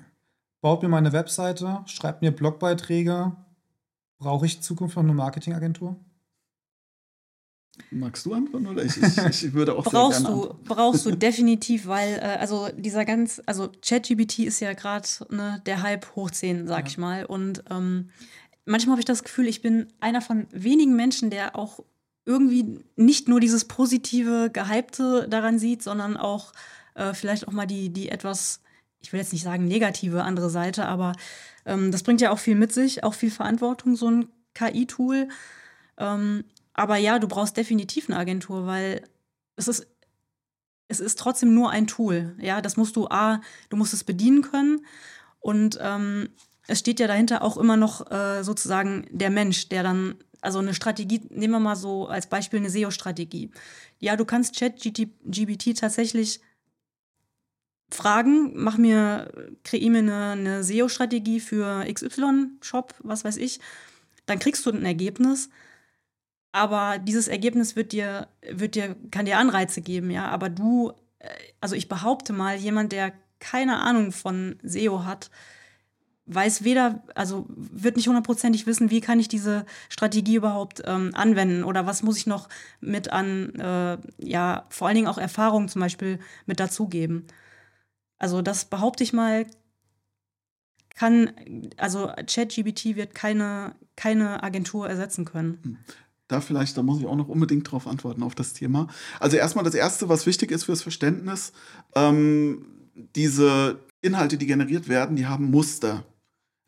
Baut mir meine Webseite, schreibt mir Blogbeiträge. Brauche ich in Zukunft noch eine Marketingagentur? Magst du antworten oder ich, ich, ich würde auch brauchst sehr gerne du brauchst du definitiv, weil äh, also dieser ganz also ChatGPT ist ja gerade ne, der Hype hoch 10, sag ja. ich mal und ähm, manchmal habe ich das Gefühl, ich bin einer von wenigen Menschen, der auch irgendwie nicht nur dieses positive gehypte daran sieht, sondern auch äh, vielleicht auch mal die die etwas ich will jetzt nicht sagen negative andere Seite, aber ähm, das bringt ja auch viel mit sich, auch viel Verantwortung, so ein KI-Tool. Ähm, aber ja, du brauchst definitiv eine Agentur, weil es ist, es ist trotzdem nur ein Tool. Ja, das musst du A, du musst es bedienen können und ähm, es steht ja dahinter auch immer noch äh, sozusagen der Mensch, der dann, also eine Strategie, nehmen wir mal so als Beispiel eine SEO-Strategie. Ja, du kannst ChatGPT tatsächlich Fragen, mach mir, kreier mir eine, eine SEO-Strategie für XY-Shop, was weiß ich, dann kriegst du ein Ergebnis. Aber dieses Ergebnis wird dir, wird dir, kann dir Anreize geben, ja. Aber du, äh, also ich behaupte mal, jemand, der keine Ahnung von SEO hat, weiß weder, also wird nicht hundertprozentig wissen, wie kann ich diese Strategie überhaupt ähm, anwenden oder was muss ich noch mit an, äh, ja, vor allen Dingen auch Erfahrungen zum Beispiel mit dazugeben. Also das behaupte ich mal, kann, also ChatGBT wird keine, keine Agentur ersetzen können. Da vielleicht, da muss ich auch noch unbedingt drauf antworten, auf das Thema. Also erstmal das Erste, was wichtig ist fürs Verständnis, ähm, diese Inhalte, die generiert werden, die haben Muster.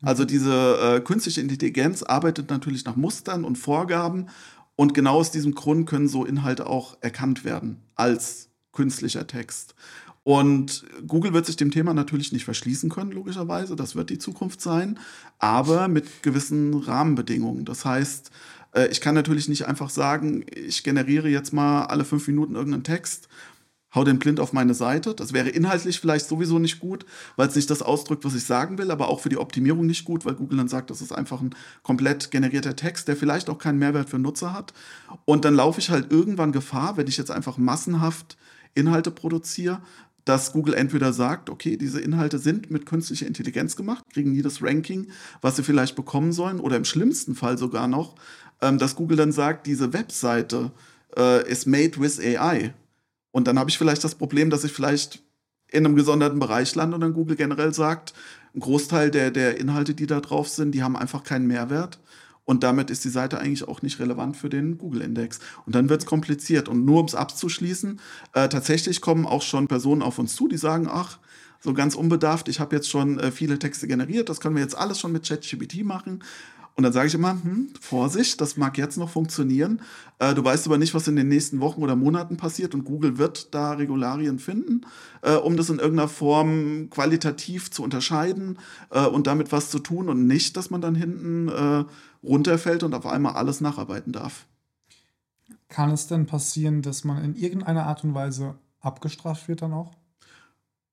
Also diese äh, künstliche Intelligenz arbeitet natürlich nach Mustern und Vorgaben und genau aus diesem Grund können so Inhalte auch erkannt werden als künstlicher Text. Und Google wird sich dem Thema natürlich nicht verschließen können, logischerweise. Das wird die Zukunft sein, aber mit gewissen Rahmenbedingungen. Das heißt, äh, ich kann natürlich nicht einfach sagen, ich generiere jetzt mal alle fünf Minuten irgendeinen Text, hau den blind auf meine Seite. Das wäre inhaltlich vielleicht sowieso nicht gut, weil es nicht das ausdrückt, was ich sagen will, aber auch für die Optimierung nicht gut, weil Google dann sagt, das ist einfach ein komplett generierter Text, der vielleicht auch keinen Mehrwert für Nutzer hat. Und dann laufe ich halt irgendwann Gefahr, wenn ich jetzt einfach massenhaft Inhalte produziere, dass Google entweder sagt, okay, diese Inhalte sind mit künstlicher Intelligenz gemacht, kriegen nie das Ranking, was sie vielleicht bekommen sollen, oder im schlimmsten Fall sogar noch, ähm, dass Google dann sagt, diese Webseite äh, ist made with AI. Und dann habe ich vielleicht das Problem, dass ich vielleicht in einem gesonderten Bereich lande und dann Google generell sagt, ein Großteil der, der Inhalte, die da drauf sind, die haben einfach keinen Mehrwert. Und damit ist die Seite eigentlich auch nicht relevant für den Google-Index. Und dann wird es kompliziert. Und nur um es abzuschließen, äh, tatsächlich kommen auch schon Personen auf uns zu, die sagen, ach, so ganz unbedarft, ich habe jetzt schon äh, viele Texte generiert, das können wir jetzt alles schon mit ChatGPT machen. Und dann sage ich immer, hm, Vorsicht, das mag jetzt noch funktionieren. Äh, du weißt aber nicht, was in den nächsten Wochen oder Monaten passiert und Google wird da Regularien finden, äh, um das in irgendeiner Form qualitativ zu unterscheiden äh, und damit was zu tun und nicht, dass man dann hinten äh, runterfällt und auf einmal alles nacharbeiten darf. Kann es denn passieren, dass man in irgendeiner Art und Weise abgestraft wird dann auch?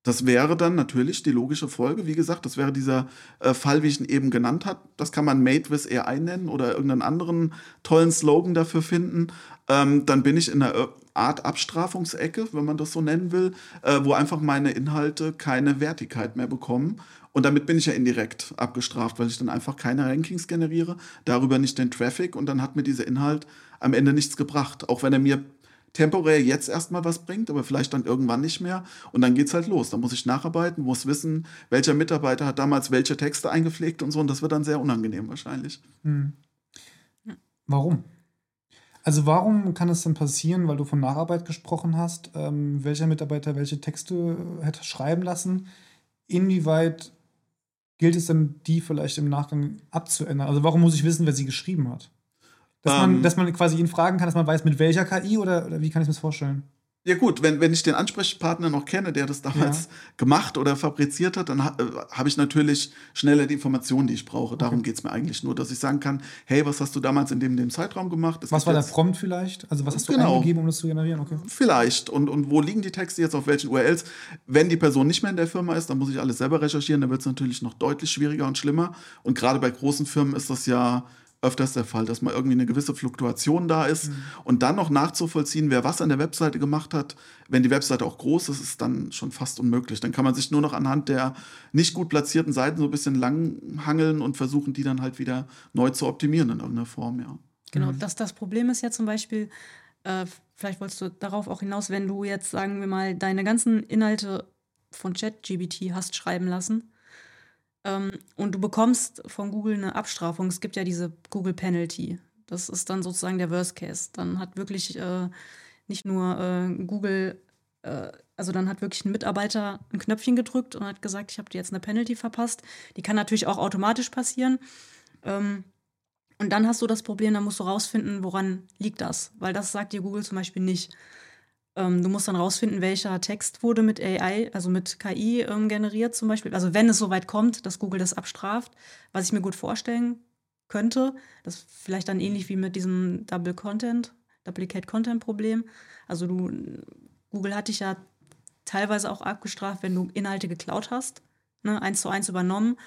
Das wäre dann natürlich die logische Folge. Wie gesagt, das wäre dieser äh, Fall, wie ich ihn eben genannt habe. Das kann man Made with AI nennen oder irgendeinen anderen tollen Slogan dafür finden. Ähm, dann bin ich in einer äh, Art Abstrafungsecke, wenn man das so nennen will, äh, wo einfach meine Inhalte keine Wertigkeit mehr bekommen. Und damit bin ich ja indirekt abgestraft, weil ich dann einfach keine Rankings generiere, darüber nicht den Traffic und dann hat mir dieser Inhalt am Ende nichts gebracht. Auch wenn er mir temporär jetzt erstmal was bringt, aber vielleicht dann irgendwann nicht mehr. Und dann geht es halt los. Da muss ich nacharbeiten, muss wissen, welcher Mitarbeiter hat damals welche Texte eingepflegt und so. Und das wird dann sehr unangenehm wahrscheinlich. Hm. Warum? Also warum kann es denn passieren, weil du von Nacharbeit gesprochen hast, ähm, welcher Mitarbeiter welche Texte hätte schreiben lassen? Inwieweit gilt es denn, die vielleicht im Nachgang abzuändern? Also warum muss ich wissen, wer sie geschrieben hat? Dass, ähm, man, dass man quasi ihn fragen kann, dass man weiß, mit welcher KI oder, oder wie kann ich mir das vorstellen? Ja gut, wenn, wenn ich den Ansprechpartner noch kenne, der das damals ja. gemacht oder fabriziert hat, dann ha, äh, habe ich natürlich schneller die Informationen, die ich brauche. Darum okay. geht es mir eigentlich nur, dass ich sagen kann, hey, was hast du damals in dem, dem Zeitraum gemacht? Es was war der Prompt vielleicht? Also was hast du genau. eingegeben, um das zu generieren? Okay. Vielleicht. Und, und wo liegen die Texte jetzt, auf welchen URLs? Wenn die Person nicht mehr in der Firma ist, dann muss ich alles selber recherchieren, dann wird es natürlich noch deutlich schwieriger und schlimmer. Und gerade bei großen Firmen ist das ja öfters der Fall, dass mal irgendwie eine gewisse Fluktuation da ist. Mhm. Und dann noch nachzuvollziehen, wer was an der Webseite gemacht hat, wenn die Webseite auch groß ist, ist dann schon fast unmöglich. Dann kann man sich nur noch anhand der nicht gut platzierten Seiten so ein bisschen langhangeln und versuchen, die dann halt wieder neu zu optimieren in irgendeiner Form, ja. Genau, mhm. das, das Problem ist ja zum Beispiel, äh, vielleicht wolltest du darauf auch hinaus, wenn du jetzt, sagen wir mal, deine ganzen Inhalte von ChatGBT hast schreiben lassen, ähm, und du bekommst von Google eine Abstrafung. Es gibt ja diese Google Penalty. Das ist dann sozusagen der Worst Case. Dann hat wirklich äh, nicht nur äh, Google, äh, also dann hat wirklich ein Mitarbeiter ein Knöpfchen gedrückt und hat gesagt, ich habe dir jetzt eine Penalty verpasst. Die kann natürlich auch automatisch passieren. Ähm, und dann hast du das Problem, dann musst du rausfinden, woran liegt das. Weil das sagt dir Google zum Beispiel nicht. Ähm, du musst dann rausfinden, welcher Text wurde mit AI, also mit KI ähm, generiert zum Beispiel. Also wenn es soweit kommt, dass Google das abstraft, was ich mir gut vorstellen könnte, das ist vielleicht dann ähnlich wie mit diesem Double Content, Duplicate Content Problem. Also du, Google hat dich ja teilweise auch abgestraft, wenn du Inhalte geklaut hast, ne, eins zu eins übernommen.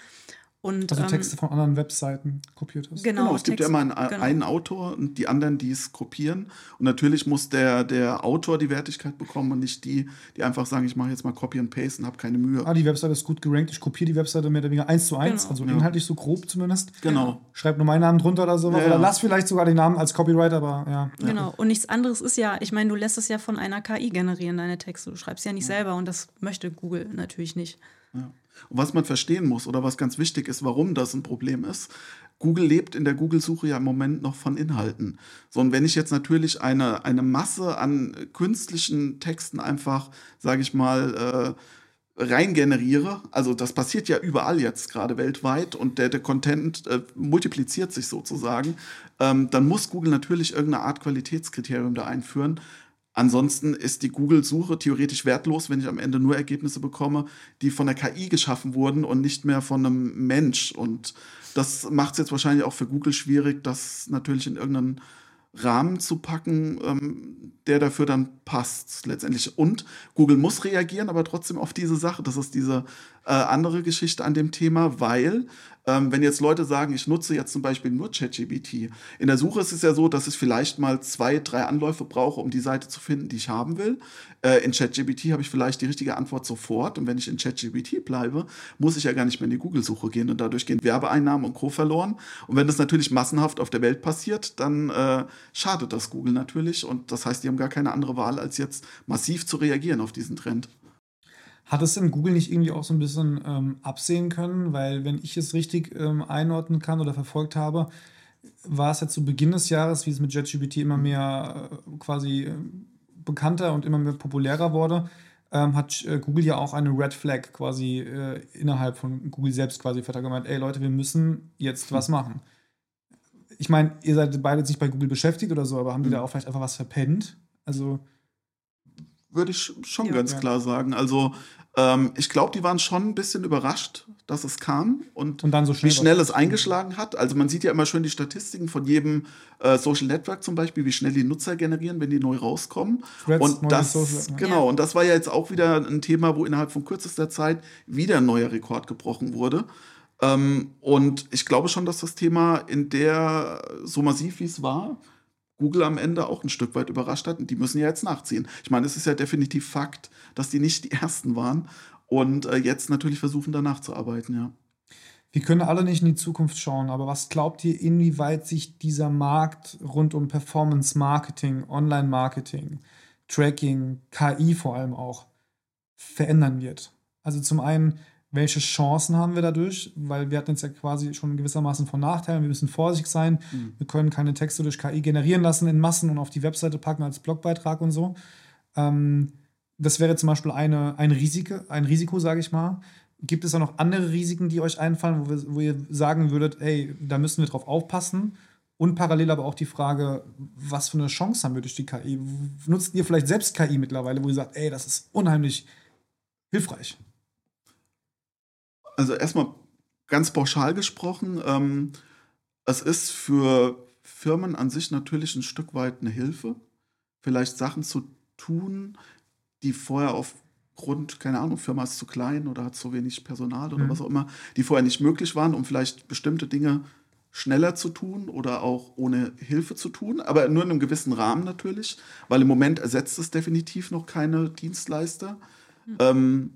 Und, also Texte ähm, von anderen Webseiten kopiert hast. Genau, genau es gibt ja immer einen, genau. einen, Autor und die anderen, die es kopieren. Und natürlich muss der, der Autor die Wertigkeit bekommen und nicht die, die einfach sagen, ich mache jetzt mal Copy and Paste und habe keine Mühe. Ah, die Webseite ist gut gerankt, ich kopiere die Webseite mehr oder weniger eins zu eins, genau. also ja. inhaltlich so grob zumindest. Genau. Schreib nur meinen Namen drunter oder so. Ja, oder lass vielleicht sogar den Namen als Copyright, aber ja. Genau, und nichts anderes ist ja, ich meine, du lässt es ja von einer KI generieren, deine Texte. Du schreibst ja nicht selber und das möchte Google natürlich nicht. Ja. Und was man verstehen muss oder was ganz wichtig ist, warum das ein Problem ist, Google lebt in der Google-Suche ja im Moment noch von Inhalten. So, und wenn ich jetzt natürlich eine, eine Masse an künstlichen Texten einfach, sage ich mal, äh, rein generiere, also das passiert ja überall jetzt gerade weltweit und der, der Content äh, multipliziert sich sozusagen, ähm, dann muss Google natürlich irgendeine Art Qualitätskriterium da einführen, Ansonsten ist die Google-Suche theoretisch wertlos, wenn ich am Ende nur Ergebnisse bekomme, die von der KI geschaffen wurden und nicht mehr von einem Mensch. Und das macht es jetzt wahrscheinlich auch für Google schwierig, das natürlich in irgendeinen Rahmen zu packen, ähm, der dafür dann passt letztendlich. Und Google muss reagieren, aber trotzdem auf diese Sache. Das ist diese äh, andere Geschichte an dem Thema, weil ähm, wenn jetzt Leute sagen, ich nutze jetzt zum Beispiel nur ChatGPT. In der Suche ist es ja so, dass ich vielleicht mal zwei, drei Anläufe brauche, um die Seite zu finden, die ich haben will. Äh, in ChatGPT habe ich vielleicht die richtige Antwort sofort. Und wenn ich in ChatGPT bleibe, muss ich ja gar nicht mehr in die Google-Suche gehen. Und dadurch gehen Werbeeinnahmen und Co. verloren. Und wenn das natürlich massenhaft auf der Welt passiert, dann äh, schadet das Google natürlich. Und das heißt, die haben gar keine andere Wahl, als jetzt massiv zu reagieren auf diesen Trend. Hat es denn Google nicht irgendwie auch so ein bisschen ähm, absehen können? Weil, wenn ich es richtig ähm, einordnen kann oder verfolgt habe, war es ja zu Beginn des Jahres, wie es mit JetGPT immer mehr äh, quasi äh, bekannter und immer mehr populärer wurde, ähm, hat äh, Google ja auch eine Red Flag quasi äh, innerhalb von Google selbst quasi gemeint, ey Leute, wir müssen jetzt was machen. Ich meine, ihr seid beide jetzt nicht bei Google beschäftigt oder so, aber haben die mhm. da auch vielleicht einfach was verpennt? Also würde ich schon ja, ganz ja. klar sagen. Also ähm, ich glaube, die waren schon ein bisschen überrascht, dass es kam und, und so schnell wie schnell es eingeschlagen hat. Also man sieht ja immer schön die Statistiken von jedem äh, Social Network zum Beispiel, wie schnell die Nutzer generieren, wenn die neu rauskommen. Threads, und das, Social, genau, und das war ja jetzt auch wieder ein Thema, wo innerhalb von kürzester Zeit wieder ein neuer Rekord gebrochen wurde. Ähm, und ich glaube schon, dass das Thema in der so massiv wie es war, Google am Ende auch ein Stück weit überrascht hat. Und die müssen ja jetzt nachziehen. Ich meine, es ist ja definitiv Fakt, dass die nicht die Ersten waren und äh, jetzt natürlich versuchen, danach zu arbeiten, ja. Wir können alle nicht in die Zukunft schauen, aber was glaubt ihr, inwieweit sich dieser Markt rund um Performance Marketing, Online Marketing, Tracking, KI vor allem auch verändern wird? Also zum einen, welche Chancen haben wir dadurch? Weil wir hatten jetzt ja quasi schon gewissermaßen von Nachteilen. Wir müssen vorsichtig sein. Mhm. Wir können keine Texte durch KI generieren lassen in Massen und auf die Webseite packen als Blogbeitrag und so. Ähm, das wäre zum Beispiel eine, ein, Risiko, ein Risiko, sage ich mal. Gibt es auch noch andere Risiken, die euch einfallen, wo, wir, wo ihr sagen würdet, ey, da müssen wir drauf aufpassen? Und parallel aber auch die Frage, was für eine Chance haben wir durch die KI? Nutzt ihr vielleicht selbst KI mittlerweile, wo ihr sagt, ey, das ist unheimlich hilfreich? Also erstmal ganz pauschal gesprochen, ähm, es ist für Firmen an sich natürlich ein Stück weit eine Hilfe, vielleicht Sachen zu tun, die vorher aufgrund, keine Ahnung, Firma ist zu klein oder hat zu wenig Personal oder mhm. was auch immer, die vorher nicht möglich waren, um vielleicht bestimmte Dinge schneller zu tun oder auch ohne Hilfe zu tun, aber nur in einem gewissen Rahmen natürlich, weil im Moment ersetzt es definitiv noch keine Dienstleister. Mhm. Ähm,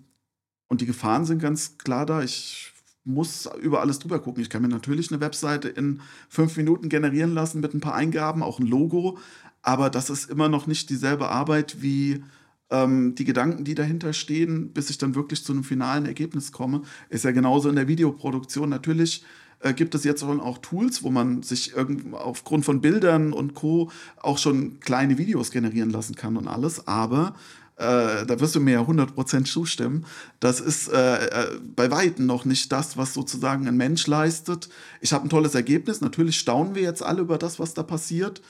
und die Gefahren sind ganz klar da. Ich muss über alles drüber gucken. Ich kann mir natürlich eine Webseite in fünf Minuten generieren lassen mit ein paar Eingaben, auch ein Logo. Aber das ist immer noch nicht dieselbe Arbeit wie ähm, die Gedanken, die dahinter stehen, bis ich dann wirklich zu einem finalen Ergebnis komme. Ist ja genauso in der Videoproduktion. Natürlich äh, gibt es jetzt auch Tools, wo man sich aufgrund von Bildern und Co. auch schon kleine Videos generieren lassen kann und alles. Aber äh, da wirst du mir ja 100% zustimmen, das ist äh, äh, bei Weitem noch nicht das, was sozusagen ein Mensch leistet. Ich habe ein tolles Ergebnis, natürlich staunen wir jetzt alle über das, was da passiert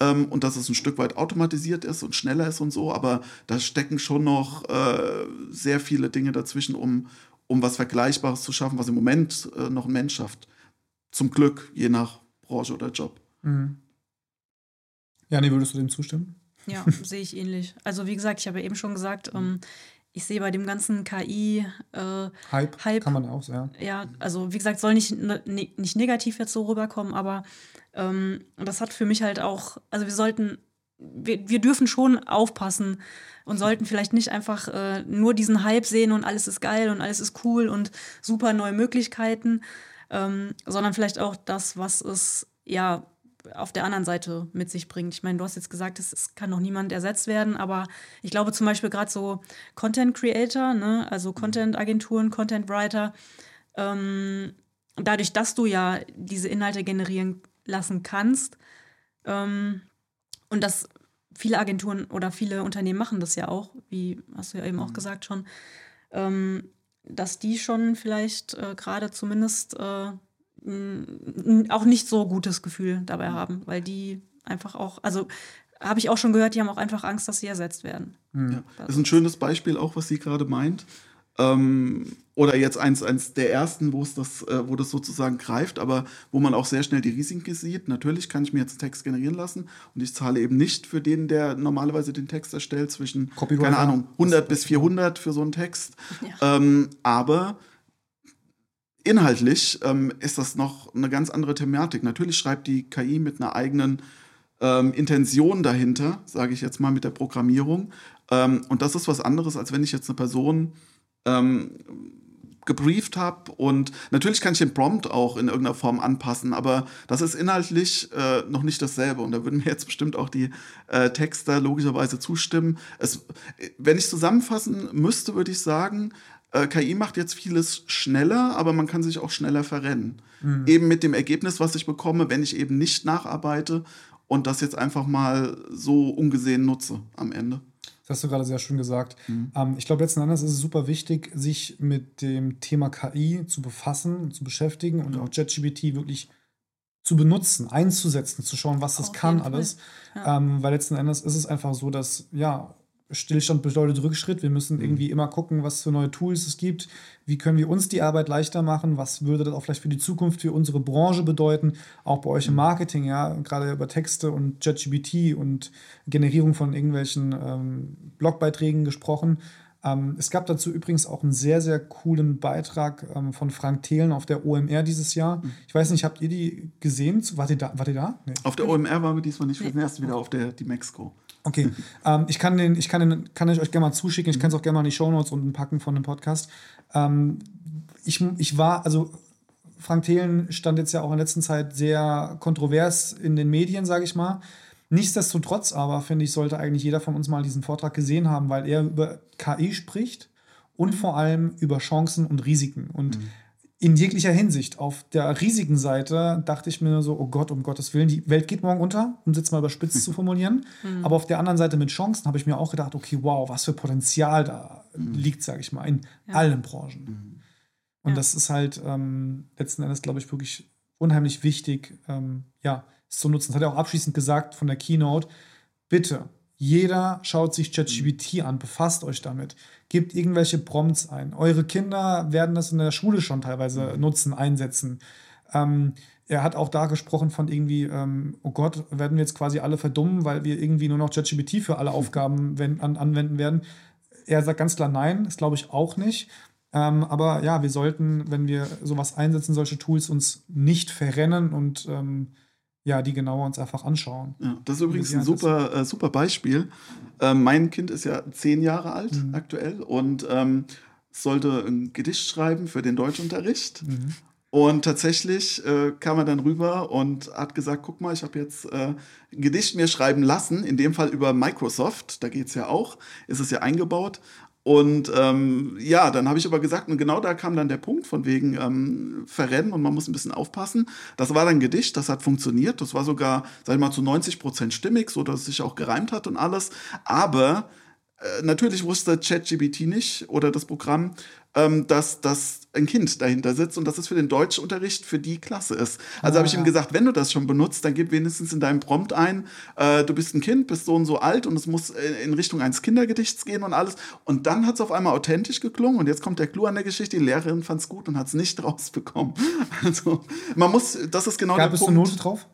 ähm, und dass es ein Stück weit automatisiert ist und schneller ist und so, aber da stecken schon noch äh, sehr viele Dinge dazwischen, um, um was Vergleichbares zu schaffen, was im Moment äh, noch ein Mensch schafft. Zum Glück, je nach Branche oder Job. Mhm. Ja, nee, würdest du dem zustimmen? Ja, sehe ich ähnlich. Also wie gesagt, ich habe ja eben schon gesagt, ähm, ich sehe bei dem ganzen KI äh, Hype, Hype, kann man auch sagen. Ja, also wie gesagt, soll nicht, ne, nicht negativ jetzt so rüberkommen, aber ähm, das hat für mich halt auch, also wir sollten, wir, wir dürfen schon aufpassen und sollten vielleicht nicht einfach äh, nur diesen Hype sehen und alles ist geil und alles ist cool und super neue Möglichkeiten, ähm, sondern vielleicht auch das, was es ja auf der anderen Seite mit sich bringt. Ich meine, du hast jetzt gesagt, es, kann noch niemand ersetzt werden, aber ich glaube zum Beispiel gerade so Content Creator, ne, also Content Agenturen, Content Writer, ähm, dadurch, dass du ja diese Inhalte generieren lassen kannst ähm, und das viele Agenturen oder viele Unternehmen machen das ja auch, wie hast du ja eben auch mhm. gesagt schon, ähm, dass die schon vielleicht äh, gerade zumindest äh, auch nicht so gutes Gefühl dabei haben, weil die einfach auch, also habe ich auch schon gehört, die haben auch einfach Angst, dass sie ersetzt werden. Mhm. Ja. Das ist ein schönes Beispiel auch, was sie gerade meint. Ähm, oder jetzt eins, eins der ersten, wo es das, äh, wo das sozusagen greift, aber wo man auch sehr schnell die Risiken sieht. Natürlich kann ich mir jetzt einen Text generieren lassen und ich zahle eben nicht für den, der normalerweise den Text erstellt, zwischen, keine Ahnung, 100 bis 400 für so einen Text. Ja. Ähm, aber inhaltlich ähm, ist das noch eine ganz andere Thematik. Natürlich schreibt die KI mit einer eigenen ähm, Intention dahinter, sage ich jetzt mal mit der Programmierung. Ähm, und das ist was anderes, als wenn ich jetzt eine Person ähm, gebrieft habe. Und natürlich kann ich den Prompt auch in irgendeiner Form anpassen, aber das ist inhaltlich äh, noch nicht dasselbe. Und da würden mir jetzt bestimmt auch die äh, Texter logischerweise zustimmen. Es, wenn ich zusammenfassen müsste, würde ich sagen, äh, KI macht jetzt vieles schneller, aber man kann sich auch schneller verrennen. Mhm. Eben mit dem Ergebnis, was ich bekomme, wenn ich eben nicht nacharbeite und das jetzt einfach mal so ungesehen nutze am Ende. Das hast du gerade sehr schön gesagt. Mhm. Ähm, ich glaube, letzten Endes ist es super wichtig, sich mit dem Thema KI zu befassen, zu beschäftigen und auch JetGPT wirklich zu benutzen, einzusetzen, zu schauen, was das Auf kann alles. Ja. Ähm, weil letzten Endes ist es einfach so, dass ja Stillstand bedeutet Rückschritt. Wir müssen mhm. irgendwie immer gucken, was für neue Tools es gibt. Wie können wir uns die Arbeit leichter machen? Was würde das auch vielleicht für die Zukunft, für unsere Branche bedeuten? Auch bei euch im mhm. Marketing, ja, gerade über Texte und JetGBT und Generierung von irgendwelchen ähm, Blogbeiträgen gesprochen. Ähm, es gab dazu übrigens auch einen sehr, sehr coolen Beitrag ähm, von Frank Thelen auf der OMR dieses Jahr. Mhm. Ich weiß nicht, habt ihr die gesehen? Wart ihr da? Wart ihr da? Nee. Auf der OMR waren wir diesmal nicht. Wir sind erst wieder auf der die Mexico. Okay, ähm, ich kann den, ich kann den, kann ich euch gerne mal zuschicken. Ich kann es auch gerne mal in die Show Notes unten packen von dem Podcast. Ähm, ich, ich war, also Frank Thelen stand jetzt ja auch in letzter Zeit sehr kontrovers in den Medien, sage ich mal. Nichtsdestotrotz aber, finde ich, sollte eigentlich jeder von uns mal diesen Vortrag gesehen haben, weil er über KI spricht und mhm. vor allem über Chancen und Risiken. Und mhm in jeglicher Hinsicht. Auf der riesigen Seite dachte ich mir so, oh Gott, um Gottes Willen, die Welt geht morgen unter, um es jetzt mal überspitzt zu formulieren. Mhm. Aber auf der anderen Seite mit Chancen habe ich mir auch gedacht, okay, wow, was für Potenzial da mhm. liegt, sage ich mal, in ja. allen Branchen. Mhm. Und ja. das ist halt ähm, letzten Endes, glaube ich, wirklich unheimlich wichtig, ähm, ja, es zu nutzen. Das hat er auch abschließend gesagt von der Keynote. Bitte, jeder schaut sich ChatGPT an, befasst euch damit, gebt irgendwelche Prompts ein. Eure Kinder werden das in der Schule schon teilweise mhm. nutzen, einsetzen. Ähm, er hat auch da gesprochen von irgendwie, ähm, oh Gott, werden wir jetzt quasi alle verdummen, weil wir irgendwie nur noch ChatGPT für alle Aufgaben wenn, an, anwenden werden. Er sagt ganz klar nein, das glaube ich auch nicht. Ähm, aber ja, wir sollten, wenn wir sowas einsetzen, solche Tools uns nicht verrennen und ähm, ja, die genauer uns einfach anschauen. Ja, das ist übrigens ein super, äh, super Beispiel. Ähm, mein Kind ist ja zehn Jahre alt mhm. aktuell und ähm, sollte ein Gedicht schreiben für den Deutschunterricht. Mhm. Und tatsächlich äh, kam er dann rüber und hat gesagt, guck mal, ich habe jetzt äh, ein Gedicht mir schreiben lassen, in dem Fall über Microsoft, da geht es ja auch, ist es ja eingebaut. Und ähm, ja, dann habe ich aber gesagt, und genau da kam dann der Punkt von wegen ähm, Verrennen und man muss ein bisschen aufpassen. Das war dann Gedicht, das hat funktioniert. Das war sogar, sag ich mal, zu 90 Prozent stimmig, so dass es sich auch gereimt hat und alles. Aber natürlich wusste ChatGBT nicht oder das Programm, ähm, dass das ein Kind dahinter sitzt und dass es für den Deutschunterricht für die Klasse ist. Also ah, habe ich ihm gesagt, wenn du das schon benutzt, dann gib wenigstens in deinem Prompt ein, äh, du bist ein Kind, bist so und so alt und es muss äh, in Richtung eines Kindergedichts gehen und alles. Und dann hat es auf einmal authentisch geklungen und jetzt kommt der Clou an der Geschichte, die Lehrerin fand es gut und hat es nicht rausbekommen. Also man muss, das ist genau Gab der Punkt. Gab es eine Note drauf?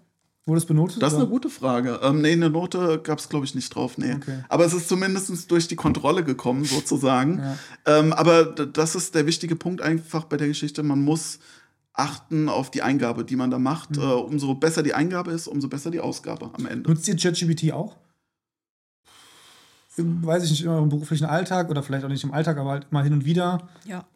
Wurde es benotet? Das ist oder? eine gute Frage. Ähm, nee, eine Note gab es, glaube ich, nicht drauf. Nee. Okay. Aber es ist zumindest durch die Kontrolle gekommen, sozusagen. ja. ähm, aber das ist der wichtige Punkt einfach bei der Geschichte. Man muss achten auf die Eingabe, die man da macht. Mhm. Äh, umso besser die Eingabe ist, umso besser die Ausgabe am Ende. Nutzt ihr ChatGPT auch? Weiß ich nicht, in eurem beruflichen Alltag oder vielleicht auch nicht im Alltag, aber halt mal hin und wieder. Ja.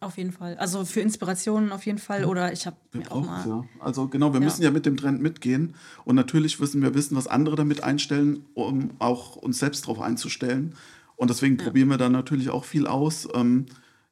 Auf jeden Fall. Also für Inspirationen auf jeden Fall. Oder ich habe mir auch mal. Ja. Also genau, wir ja. müssen ja mit dem Trend mitgehen. Und natürlich müssen wir wissen, was andere damit einstellen, um auch uns selbst darauf einzustellen. Und deswegen ja. probieren wir da natürlich auch viel aus. Ähm,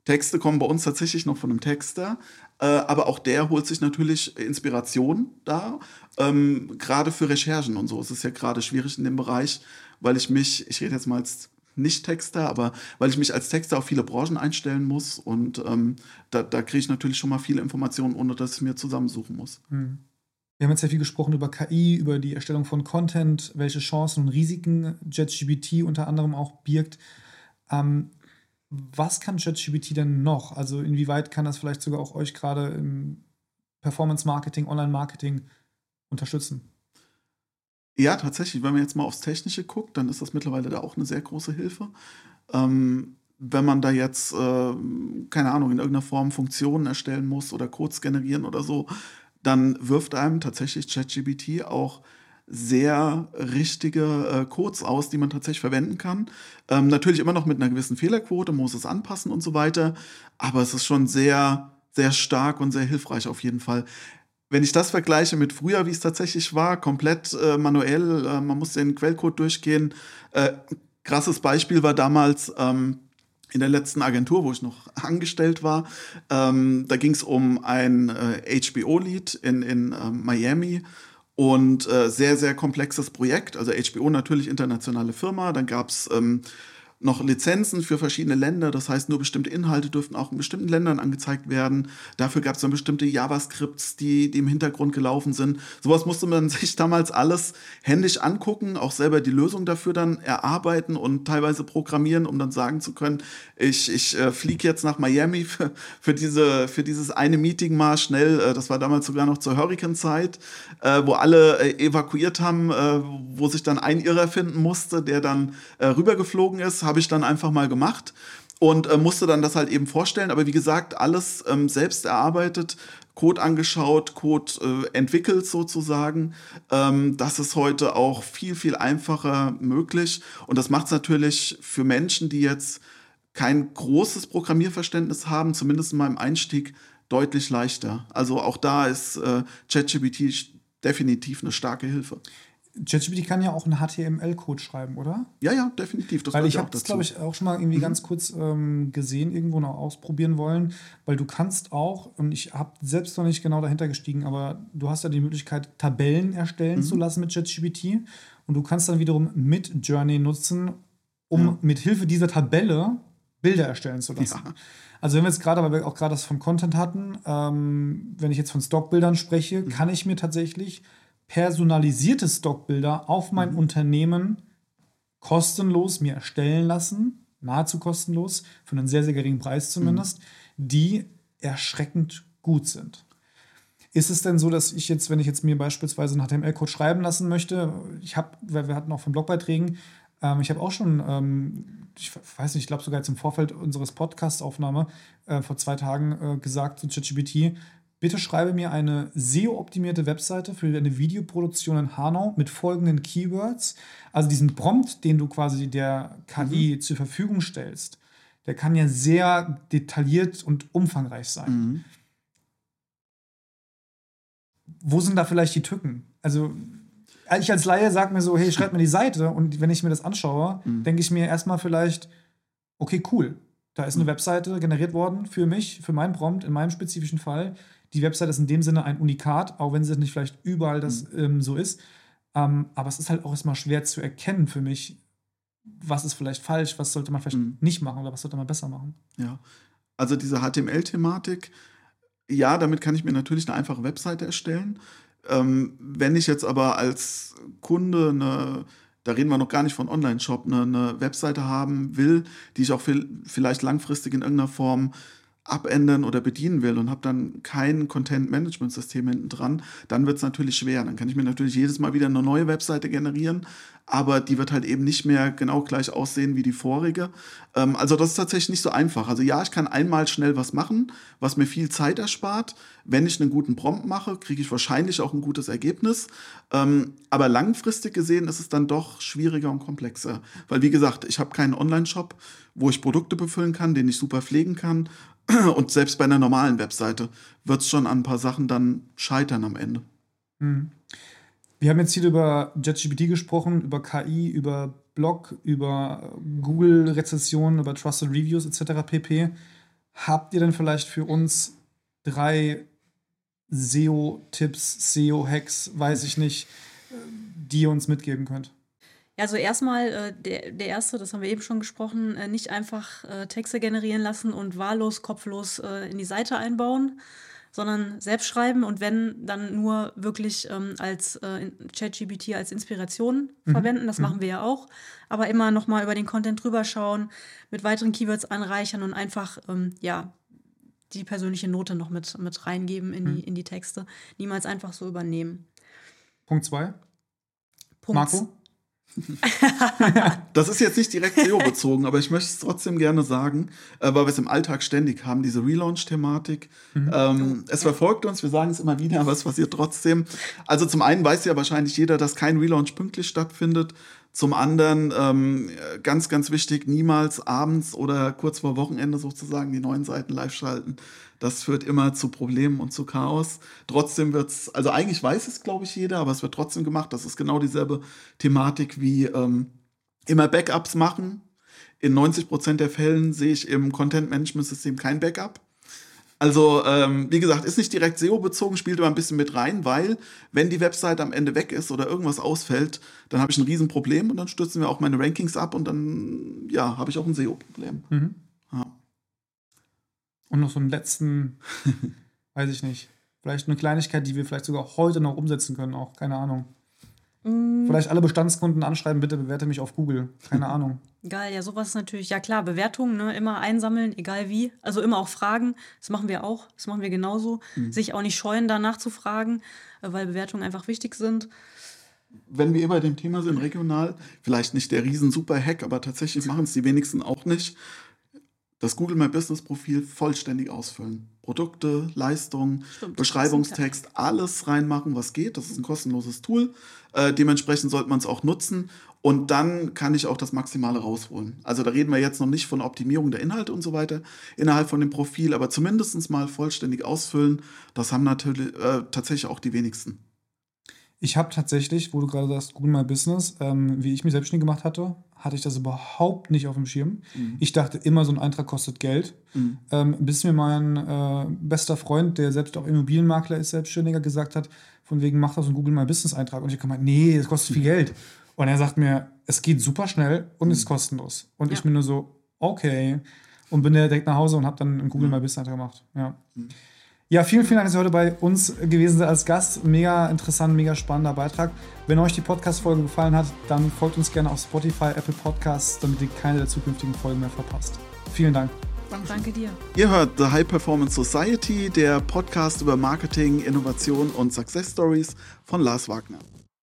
Texte kommen bei uns tatsächlich noch von einem Texter, äh, aber auch der holt sich natürlich Inspiration da. Ähm, gerade für Recherchen und so. Es ist ja gerade schwierig in dem Bereich, weil ich mich, ich rede jetzt mal als nicht-Texter, aber weil ich mich als Texter auf viele Branchen einstellen muss und ähm, da, da kriege ich natürlich schon mal viele Informationen, ohne dass ich mir zusammensuchen muss. Hm. Wir haben jetzt sehr viel gesprochen über KI, über die Erstellung von Content, welche Chancen und Risiken JetGBT unter anderem auch birgt. Ähm, was kann JetGBT denn noch? Also inwieweit kann das vielleicht sogar auch euch gerade im Performance-Marketing, Online-Marketing unterstützen? Ja, tatsächlich. Wenn man jetzt mal aufs Technische guckt, dann ist das mittlerweile da auch eine sehr große Hilfe. Ähm, wenn man da jetzt, äh, keine Ahnung, in irgendeiner Form Funktionen erstellen muss oder Codes generieren oder so, dann wirft einem tatsächlich ChatGPT auch sehr richtige äh, Codes aus, die man tatsächlich verwenden kann. Ähm, natürlich immer noch mit einer gewissen Fehlerquote, muss es anpassen und so weiter, aber es ist schon sehr, sehr stark und sehr hilfreich auf jeden Fall. Wenn ich das vergleiche mit früher, wie es tatsächlich war, komplett äh, manuell, äh, man muss den Quellcode durchgehen. Äh, krasses Beispiel war damals, ähm, in der letzten Agentur, wo ich noch angestellt war. Ähm, da ging es um ein äh, HBO-Lied in, in äh, Miami und äh, sehr, sehr komplexes Projekt. Also HBO natürlich internationale Firma. Dann gab es ähm, noch Lizenzen für verschiedene Länder. Das heißt, nur bestimmte Inhalte dürften auch in bestimmten Ländern angezeigt werden. Dafür gab es dann bestimmte JavaScripts, die, die im Hintergrund gelaufen sind. Sowas musste man sich damals alles händisch angucken, auch selber die Lösung dafür dann erarbeiten und teilweise programmieren, um dann sagen zu können, ich, ich äh, fliege jetzt nach Miami für, für, diese, für dieses eine Meeting mal schnell. Äh, das war damals sogar noch zur Hurricane-Zeit, äh, wo alle äh, evakuiert haben, äh, wo sich dann ein Irrer finden musste, der dann äh, rübergeflogen ist habe ich dann einfach mal gemacht und äh, musste dann das halt eben vorstellen. Aber wie gesagt, alles ähm, selbst erarbeitet, Code angeschaut, Code äh, entwickelt sozusagen. Ähm, das ist heute auch viel, viel einfacher möglich. Und das macht es natürlich für Menschen, die jetzt kein großes Programmierverständnis haben, zumindest in meinem Einstieg, deutlich leichter. Also auch da ist äh, ChatGPT definitiv eine starke Hilfe. ChatGPT kann ja auch einen HTML-Code schreiben, oder? Ja, ja, definitiv. Das weil ich habe das, glaube ich, auch schon mal irgendwie mhm. ganz kurz ähm, gesehen, irgendwo noch ausprobieren wollen, weil du kannst auch, und ich habe selbst noch nicht genau dahinter gestiegen, aber du hast ja die Möglichkeit, Tabellen erstellen mhm. zu lassen mit ChatGPT und du kannst dann wiederum mit Journey nutzen, um ja. mit Hilfe dieser Tabelle Bilder erstellen zu lassen. Ja. Also wenn wir jetzt gerade, weil wir auch gerade das von Content hatten, ähm, wenn ich jetzt von Stockbildern spreche, mhm. kann ich mir tatsächlich personalisierte Stockbilder auf mein mhm. Unternehmen kostenlos mir erstellen lassen, nahezu kostenlos, für einen sehr, sehr geringen Preis zumindest, mhm. die erschreckend gut sind. Ist es denn so, dass ich jetzt, wenn ich jetzt mir beispielsweise einen HTML-Code schreiben lassen möchte, ich habe, wir hatten auch von Blogbeiträgen, ähm, ich habe auch schon, ähm, ich weiß nicht, ich glaube sogar jetzt im Vorfeld unseres Podcast-Aufnahme äh, vor zwei Tagen äh, gesagt zu ChatGPT, Bitte schreibe mir eine SEO-optimierte Webseite für eine Videoproduktion in Hanau mit folgenden Keywords. Also diesen Prompt, den du quasi der KI mhm. zur Verfügung stellst, der kann ja sehr detailliert und umfangreich sein. Mhm. Wo sind da vielleicht die Tücken? Also ich als Laie sage mir so, hey, schreib mir die Seite und wenn ich mir das anschaue, mhm. denke ich mir erstmal vielleicht, okay, cool, da ist eine mhm. Webseite generiert worden für mich, für meinen Prompt, in meinem spezifischen Fall die Website ist in dem Sinne ein Unikat, auch wenn es nicht vielleicht überall das mhm. ähm, so ist. Ähm, aber es ist halt auch erstmal schwer zu erkennen für mich, was ist vielleicht falsch, was sollte man vielleicht mhm. nicht machen oder was sollte man besser machen. Ja, also diese HTML-Thematik, ja, damit kann ich mir natürlich eine einfache Webseite erstellen. Ähm, wenn ich jetzt aber als Kunde eine da reden wir noch gar nicht von Online-Shop, eine, eine, Webseite haben will, die ich auch vielleicht langfristig in irgendeiner Form abändern oder bedienen will und habe dann kein Content-Management-System hinten dran, dann wird es natürlich schwer. Dann kann ich mir natürlich jedes Mal wieder eine neue Webseite generieren, aber die wird halt eben nicht mehr genau gleich aussehen wie die vorige. Ähm, also das ist tatsächlich nicht so einfach. Also ja, ich kann einmal schnell was machen, was mir viel Zeit erspart. Wenn ich einen guten Prompt mache, kriege ich wahrscheinlich auch ein gutes Ergebnis. Ähm, aber langfristig gesehen ist es dann doch schwieriger und komplexer. Weil wie gesagt, ich habe keinen Online-Shop, wo ich Produkte befüllen kann, den ich super pflegen kann. Und selbst bei einer normalen Webseite wird es schon an ein paar Sachen dann scheitern am Ende. Mhm. Wir haben jetzt hier über JetGPT gesprochen, über KI, über Blog, über Google-Rezessionen, über Trusted Reviews etc. pp. Habt ihr denn vielleicht für uns drei SEO-Tipps, SEO-Hacks, weiß ich nicht, die ihr uns mitgeben könnt? Ja, also erstmal äh, der, der erste, das haben wir eben schon gesprochen, äh, nicht einfach äh, Texte generieren lassen und wahllos, kopflos äh, in die Seite einbauen, sondern selbst schreiben und wenn, dann nur wirklich ähm, als äh, ChatGPT als Inspiration mhm. verwenden. Das mhm. machen wir ja auch. Aber immer nochmal über den Content drüber schauen, mit weiteren Keywords anreichern und einfach, ähm, ja, die persönliche Note noch mit, mit reingeben in, mhm. die, in die Texte. Niemals einfach so übernehmen. Punkt zwei. Punkt, Marco? das ist jetzt nicht direkt SEO-bezogen, aber ich möchte es trotzdem gerne sagen, äh, weil wir es im Alltag ständig haben, diese Relaunch-Thematik. Mhm. Ähm, es verfolgt uns, wir sagen es immer wieder, aber es passiert trotzdem. Also zum einen weiß ja wahrscheinlich jeder, dass kein Relaunch pünktlich stattfindet. Zum anderen, ähm, ganz, ganz wichtig, niemals abends oder kurz vor Wochenende sozusagen die neuen Seiten live schalten. Das führt immer zu Problemen und zu Chaos. Trotzdem wird es, also eigentlich weiß es, glaube ich, jeder, aber es wird trotzdem gemacht. Das ist genau dieselbe Thematik wie ähm, immer Backups machen. In 90 Prozent der Fällen sehe ich im Content-Management-System kein Backup. Also, ähm, wie gesagt, ist nicht direkt SEO-bezogen, spielt aber ein bisschen mit rein, weil, wenn die Website am Ende weg ist oder irgendwas ausfällt, dann habe ich ein Riesenproblem und dann stürzen wir auch meine Rankings ab und dann, ja, habe ich auch ein SEO-Problem. Mhm. Und noch so einen letzten, weiß ich nicht, vielleicht eine Kleinigkeit, die wir vielleicht sogar heute noch umsetzen können, auch, keine Ahnung. Mm. Vielleicht alle Bestandskunden anschreiben, bitte bewerte mich auf Google. Keine Ahnung. Geil, ja, sowas ist natürlich, ja klar, Bewertungen, ne, immer einsammeln, egal wie. Also immer auch fragen. Das machen wir auch, das machen wir genauso. Mhm. Sich auch nicht scheuen, danach zu fragen, äh, weil Bewertungen einfach wichtig sind. Wenn wir eh bei dem Thema sind, regional, vielleicht nicht der riesen super Hack, aber tatsächlich machen es die wenigsten auch nicht das Google My Business Profil vollständig ausfüllen. Produkte, Leistungen, Stimmt, Beschreibungstext, alles reinmachen, was geht. Das ist ein kostenloses Tool. Äh, dementsprechend sollte man es auch nutzen. Und dann kann ich auch das Maximale rausholen. Also da reden wir jetzt noch nicht von Optimierung der Inhalte und so weiter innerhalb von dem Profil, aber zumindest mal vollständig ausfüllen. Das haben natürlich äh, tatsächlich auch die wenigsten. Ich habe tatsächlich, wo du gerade sagst, Google My Business, ähm, wie ich mich selbstständig gemacht hatte, hatte ich das überhaupt nicht auf dem Schirm. Mhm. Ich dachte immer, so ein Eintrag kostet Geld. Mhm. Ähm, bis mir mein äh, bester Freund, der selbst auch Immobilienmakler ist, Selbstständiger, gesagt hat, von wegen, mach das ein Google My Business Eintrag. Und ich habe gemeint, nee, das kostet viel mhm. Geld. Und er sagt mir, es geht super schnell und mhm. ist kostenlos. Und ja. ich bin nur so, okay. Und bin direkt nach Hause und habe dann einen Google My Business Eintrag gemacht. Ja. Ja, vielen, vielen Dank, dass Sie heute bei uns gewesen sind als Gast. Mega interessant, mega spannender Beitrag. Wenn euch die Podcast-Folge gefallen hat, dann folgt uns gerne auf Spotify, Apple Podcasts, damit ihr keine der zukünftigen Folgen mehr verpasst. Vielen Dank. Danke dir. Ihr hört The High Performance Society, der Podcast über Marketing, Innovation und Success Stories von Lars Wagner.